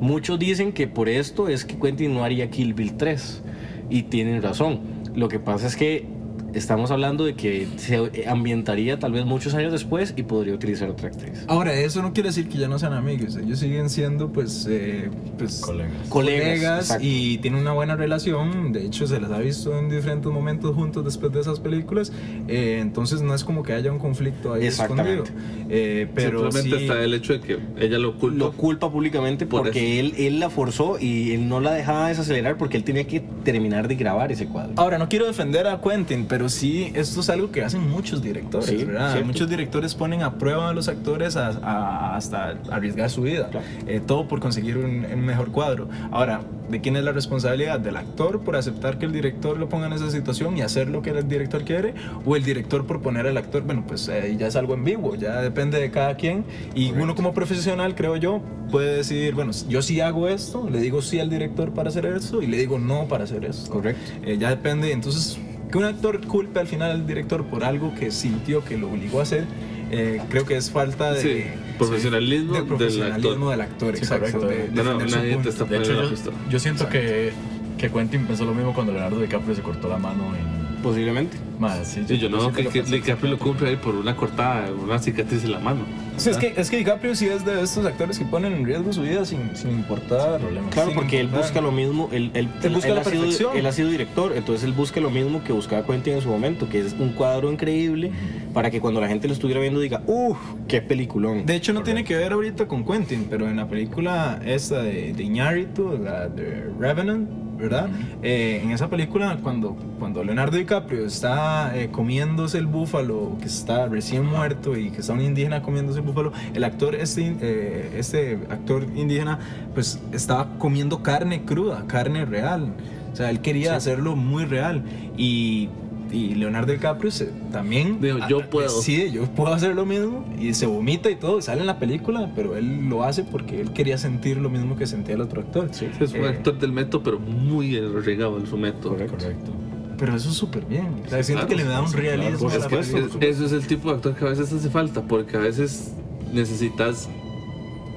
Speaker 1: Muchos dicen que por esto es que Quentin no haría Kill Bill 3, y tienen razón. Lo que pasa es que estamos hablando de que se ambientaría tal vez muchos años después y podría utilizar otra actriz.
Speaker 3: Ahora, eso no quiere decir que ya no sean amigos. Ellos siguen siendo, pues, eh, pues
Speaker 4: Colegas.
Speaker 1: Colegas,
Speaker 3: y tienen una buena relación. De hecho, se les ha visto en diferentes momentos juntos después de esas películas. Eh, entonces, no es como que haya un conflicto ahí escondido.
Speaker 1: Exactamente.
Speaker 3: Eh, pero
Speaker 2: Simplemente
Speaker 3: sí-
Speaker 2: está el hecho de que ella lo culpa.
Speaker 1: lo culpa públicamente
Speaker 2: Por
Speaker 1: porque él, él la forzó y él no la dejaba desacelerar porque él tenía que terminar de grabar ese cuadro.
Speaker 3: Ahora, no quiero defender a Quentin, pero pero sí, esto es algo que hacen muchos directores,
Speaker 1: Sí,
Speaker 3: ¿verdad?
Speaker 1: cierto.
Speaker 3: Muchos directores ponen a prueba a los actores a- a- hasta arriesgar su vida,
Speaker 1: Claro.
Speaker 3: Eh, todo por conseguir un, un mejor cuadro. Ahora, ¿de quién es la responsabilidad? ¿Del actor por aceptar que el director lo ponga en esa situación y hacer lo que el director quiere? ¿O el director por poner al actor? Bueno, pues eh, ya es algo en vivo, ya depende de cada quien. Y uno como profesional, creo yo, puede decidir, bueno, yo sí hago esto, le digo sí al director para hacer esto y le digo no para hacer esto.
Speaker 1: Correcto.
Speaker 3: Eh, ya depende, entonces, que un actor culpe al final al director por algo que sintió que lo obligó a hacer, eh, creo que es falta de
Speaker 2: Sí, profesionalismo
Speaker 3: de
Speaker 2: del
Speaker 3: profesionalismo del actor, exacto.
Speaker 4: correcto.
Speaker 3: de-
Speaker 2: No, nadie te está
Speaker 4: De hecho,
Speaker 2: poniendo la
Speaker 4: yo,
Speaker 2: pistola.
Speaker 4: yo siento que, que Quentin pensó lo mismo cuando Leonardo DiCaprio se cortó la mano en...
Speaker 1: Posiblemente.
Speaker 4: Más, sí,
Speaker 2: Sí, yo no que, que. DiCaprio lo cumple ahí por una cortada, una cicatriz en la mano.
Speaker 3: Sí, es, que, es que DiCaprio sí es de estos actores que ponen en riesgo su vida sin, sin importar
Speaker 4: problemas.
Speaker 1: Claro,
Speaker 3: sin
Speaker 1: porque él
Speaker 3: importar.
Speaker 1: busca lo mismo, él, él,
Speaker 3: Él busca la
Speaker 1: ha sido,
Speaker 3: perfección.
Speaker 1: él ha sido director, entonces él busca lo mismo que buscaba Quentin en su momento, que es un cuadro increíble para que cuando la gente lo estuviera viendo diga, uff, qué peliculón.
Speaker 3: De hecho, no tiene que ver ahorita con Quentin, pero en la película esta de, de Iñárritu, la de Revenant, ¿verdad? Eh, en esa película, cuando, cuando Leonardo DiCaprio está eh, comiéndose el búfalo, que está recién muerto y que está un indígena comiéndose el búfalo, el actor, este, eh, este actor indígena, pues estaba comiendo carne cruda, carne real. O sea, él quería hacerlo muy real. Y, y Leonardo DiCaprio se- también
Speaker 2: Dijo, yo
Speaker 3: ah,
Speaker 2: puedo.
Speaker 3: decide, yo puedo hacer lo mismo. Y se vomita y todo, sale en la película, pero él lo hace porque él quería sentir lo mismo que sentía el otro actor.
Speaker 2: Sí, es un
Speaker 3: Eh,
Speaker 2: actor del método, pero muy regado en su método.
Speaker 4: Correcto.
Speaker 3: Pero eso es súper bien. O sea, siento
Speaker 2: Claro,
Speaker 3: que le da un realismo
Speaker 1: por
Speaker 3: a la
Speaker 2: eso es el tipo de actor que a veces hace falta, porque a veces necesitas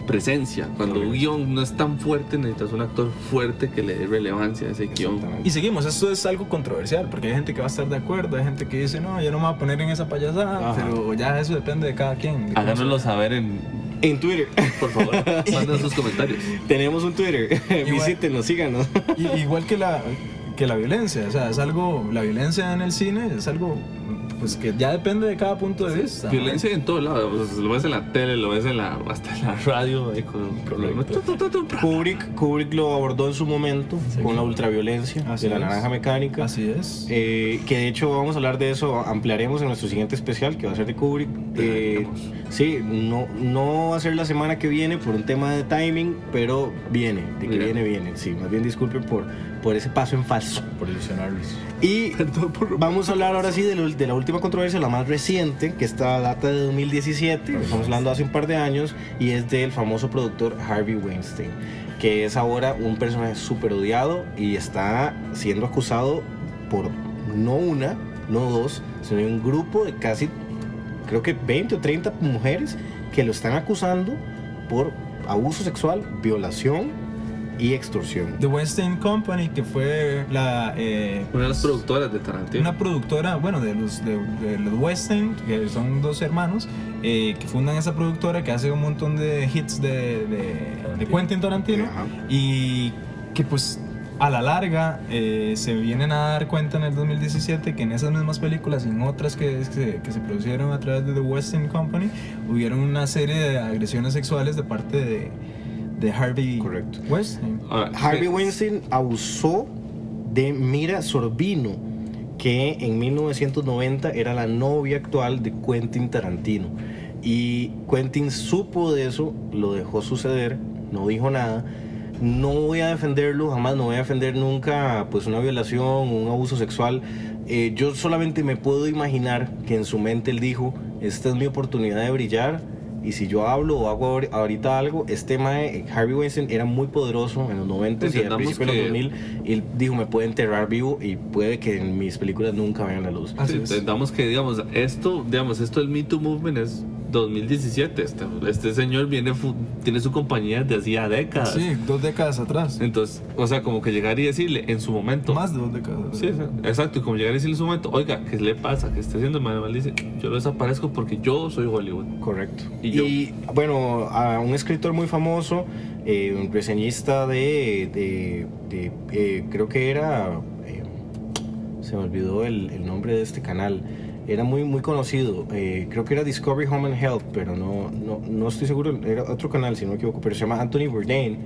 Speaker 2: presencia. Cuando un guion no es tan fuerte, necesitas un actor fuerte que le dé relevancia a ese
Speaker 1: guion.
Speaker 3: Y seguimos, esto es algo controversial, porque hay gente que va a estar de acuerdo, hay gente que dice, no, yo no me voy a poner en esa payasada,
Speaker 1: Ajá.
Speaker 3: pero ya eso depende de cada quien. de
Speaker 2: Háganoslo saber en,
Speaker 1: En Twitter,
Speaker 2: por favor, manden sus comentarios.
Speaker 1: tenemos un Twitter,
Speaker 3: Igual-
Speaker 1: visítenos, síganos.
Speaker 3: Igual que la, que la violencia, o sea, es algo, la violencia en el cine es algo pues que ya depende de cada punto de vista. ¿no?
Speaker 2: Violencia en todos lados, sea, lo ves en la tele, lo ves en la, hasta en la radio. con-
Speaker 1: Kubrick, Kubrick lo abordó en su momento con la ultraviolencia
Speaker 3: Así
Speaker 1: de la
Speaker 3: es.
Speaker 1: naranja mecánica.
Speaker 3: Así es.
Speaker 1: Eh, que de hecho vamos a hablar de eso, ampliaremos en nuestro siguiente especial que va a ser de Kubrick. Eh, sí, no, no va a ser la semana que viene por un tema de timing, pero viene, de que
Speaker 2: Mira.
Speaker 1: viene, viene. Sí, más bien disculpen por, por ese paso en falso.
Speaker 4: Por ilusionarlos.
Speaker 1: Y vamos a hablar ahora sí de, lo- de la última controversia, la más reciente, que está data de 2017, estamos hablando hace un par de años, y es del famoso productor Harvey Weinstein, que es ahora un personaje súper odiado y está siendo acusado por no una, no dos, sino un grupo de casi, creo que 20 o 30 mujeres que lo están acusando por abuso sexual, violación y extorsión.
Speaker 3: The Weinstein Company, que fue la eh,
Speaker 2: Una de las productoras de Tarantino.
Speaker 3: una productora, bueno, de los, de, de los Weinstein, que son dos hermanos, eh, que fundan esa productora que hace un montón de hits de, de, de Quentin Tarantino
Speaker 1: Ajá.
Speaker 3: y que pues a la larga eh, se vienen a dar cuenta en el 2017 que en esas mismas películas y en otras que, que, se- que se produjeron a través de The Weinstein Company hubieron una serie de agresiones sexuales de parte de, de Harvey
Speaker 1: Correcto.
Speaker 3: Weinstein.
Speaker 2: Ahora,
Speaker 1: Harvey
Speaker 2: sí,
Speaker 1: Weinstein abusó de Mira Sorbino, que en 1990 era la novia actual de Quentin Tarantino. Y Quentin supo de eso, lo dejó suceder, no dijo nada. No voy a defenderlo, jamás no voy a defender nunca pues una violación, un abuso sexual. Eh, yo solamente me puedo imaginar que en su mente él dijo, esta es mi oportunidad de brillar y si yo hablo o hago ahor- ahorita algo, este mae, Harvey Weinstein era muy poderoso en los 90 y al principio de los
Speaker 2: que-
Speaker 1: 2000 y él dijo, me puede enterrar vivo y puede que en mis películas nunca vean la luz.
Speaker 3: Así
Speaker 2: sí,
Speaker 3: es.
Speaker 2: entendamos que, digamos, esto, digamos, esto del Me Too Movement es 2017. Este, este señor viene, tiene su compañía desde hacía décadas.
Speaker 3: Sí, dos décadas atrás.
Speaker 2: Entonces, o sea, como que llegar y decirle en su momento.
Speaker 3: Más de dos décadas.
Speaker 2: Sí, sí, exacto. Y como llegar y decirle en su momento, oiga, ¿qué le pasa? ¿Qué está haciendo? Manuel dice, yo lo desaparezco porque yo soy Hollywood.
Speaker 1: Correcto.
Speaker 2: Y
Speaker 1: Y,
Speaker 2: yo-
Speaker 1: bueno, a un escritor muy famoso, eh, un reseñista de, de- de, eh, creo que era, eh, se me olvidó el, el nombre de este canal, era muy, muy conocido, eh, creo que era Discovery Home and Health, pero no, no, no estoy seguro, era otro canal si no me equivoco, pero se llama Anthony Bourdain,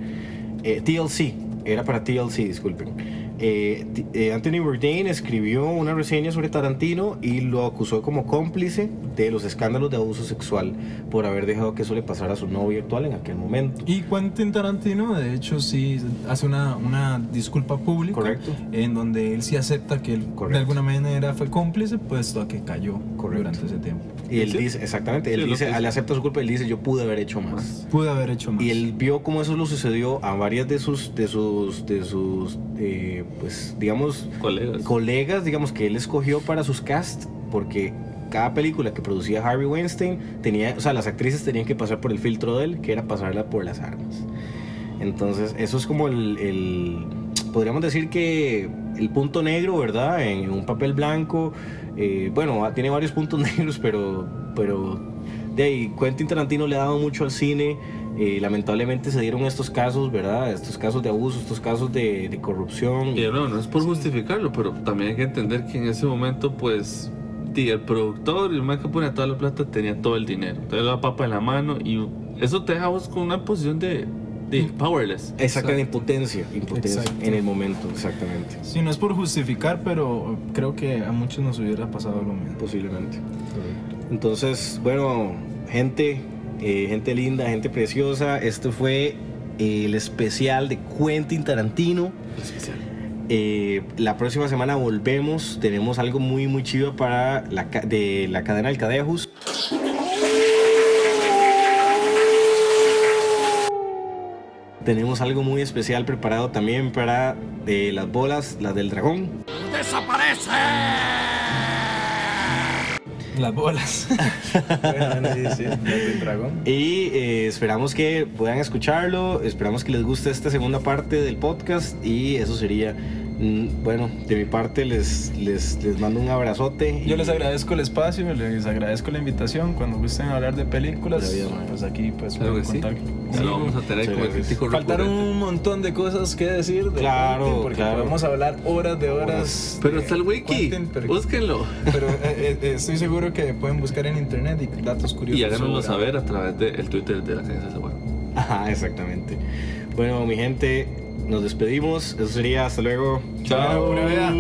Speaker 1: eh, TLC, era para TLC, disculpen. Eh, eh, Anthony Bourdain escribió una reseña sobre Tarantino y lo acusó como cómplice de los escándalos de abuso sexual por haber dejado que eso le pasara a su novio actual en aquel momento.
Speaker 3: Y Quentin Tarantino, de hecho, sí hace una, una disculpa pública.
Speaker 1: Correcto.
Speaker 3: En donde él sí acepta que él
Speaker 1: Correcto.
Speaker 3: de alguna manera fue cómplice, puesto a que cayó
Speaker 1: Correcto.
Speaker 3: durante ese tiempo.
Speaker 1: Y él
Speaker 2: ¿Sí?
Speaker 1: dice, exactamente, él
Speaker 2: Sí,
Speaker 1: dice, él
Speaker 2: dice.
Speaker 1: acepta su culpa, él dice, yo pude haber hecho más.
Speaker 3: Pude haber hecho más.
Speaker 1: Y él vio cómo eso lo sucedió a varias de sus, de sus, de sus, eh, pues, digamos,
Speaker 2: Colegas.
Speaker 1: colegas, digamos, que él escogió para sus cast, porque cada película que producía Harvey Weinstein tenía, o sea, las actrices tenían que pasar por el filtro de él, que era pasarla por las armas. Entonces, eso es como el, el- podríamos decir que el punto negro, ¿verdad? En un papel blanco, eh, bueno, tiene varios puntos negros, pero, pero de ahí, Quentin Tarantino le ha dado mucho al cine. Eh, lamentablemente se dieron estos casos, ¿verdad? Estos casos de abuso, estos casos de, de corrupción.
Speaker 2: Y no, no es por justificarlo, pero también hay que entender que en ese momento, pues, el productor y el man que pone toda la plata tenía todo el dinero, toda la papa en la mano y eso te deja vos con una posición de, de powerless.
Speaker 1: Exactamente, impotencia, impotencia
Speaker 3: Exacto.
Speaker 1: en el momento, exactamente,
Speaker 3: Sí, no es por justificar, pero creo que a muchos nos hubiera pasado lo mismo.
Speaker 1: posiblemente. Entonces, bueno, gente, eh, gente linda, gente preciosa, este fue eh, el especial de Quentin Tarantino.
Speaker 2: Especial.
Speaker 1: Eh, la próxima semana volvemos, tenemos algo muy muy chido para la, de la cadena del Cadejus. Tenemos algo muy especial preparado también para eh, las bolas, las del dragón.
Speaker 3: Las bolas. bueno, sí, sí, las del dragón.
Speaker 1: Y eh, esperamos que puedan escucharlo, esperamos que les guste esta segunda parte del podcast y eso sería, bueno, de mi parte les, les, les mando un abrazote.
Speaker 3: Yo
Speaker 1: y-
Speaker 3: les agradezco el espacio, les agradezco la invitación. Cuando gusten hablar de películas, pues aquí pues
Speaker 2: Claro
Speaker 3: pueden
Speaker 2: que sí. lo vamos a tener
Speaker 1: Sí,
Speaker 2: como el crítico
Speaker 3: Faltaron
Speaker 2: recurrente.
Speaker 3: un montón de cosas que decir de
Speaker 1: Claro,
Speaker 3: Quentin, porque
Speaker 1: claro.
Speaker 3: podemos hablar horas de horas.
Speaker 2: Pero
Speaker 3: de
Speaker 2: está el wiki,
Speaker 3: Quentin, pero,
Speaker 2: búsquenlo.
Speaker 3: pero, eh, eh, estoy seguro que pueden buscar en internet y datos curiosos.
Speaker 2: Y háganoslo saber a través del Twitter de la Cadencia de.
Speaker 1: Ajá, exactamente. Bueno, mi gente, nos despedimos. Eso sería, hasta luego.
Speaker 3: Chao, vida.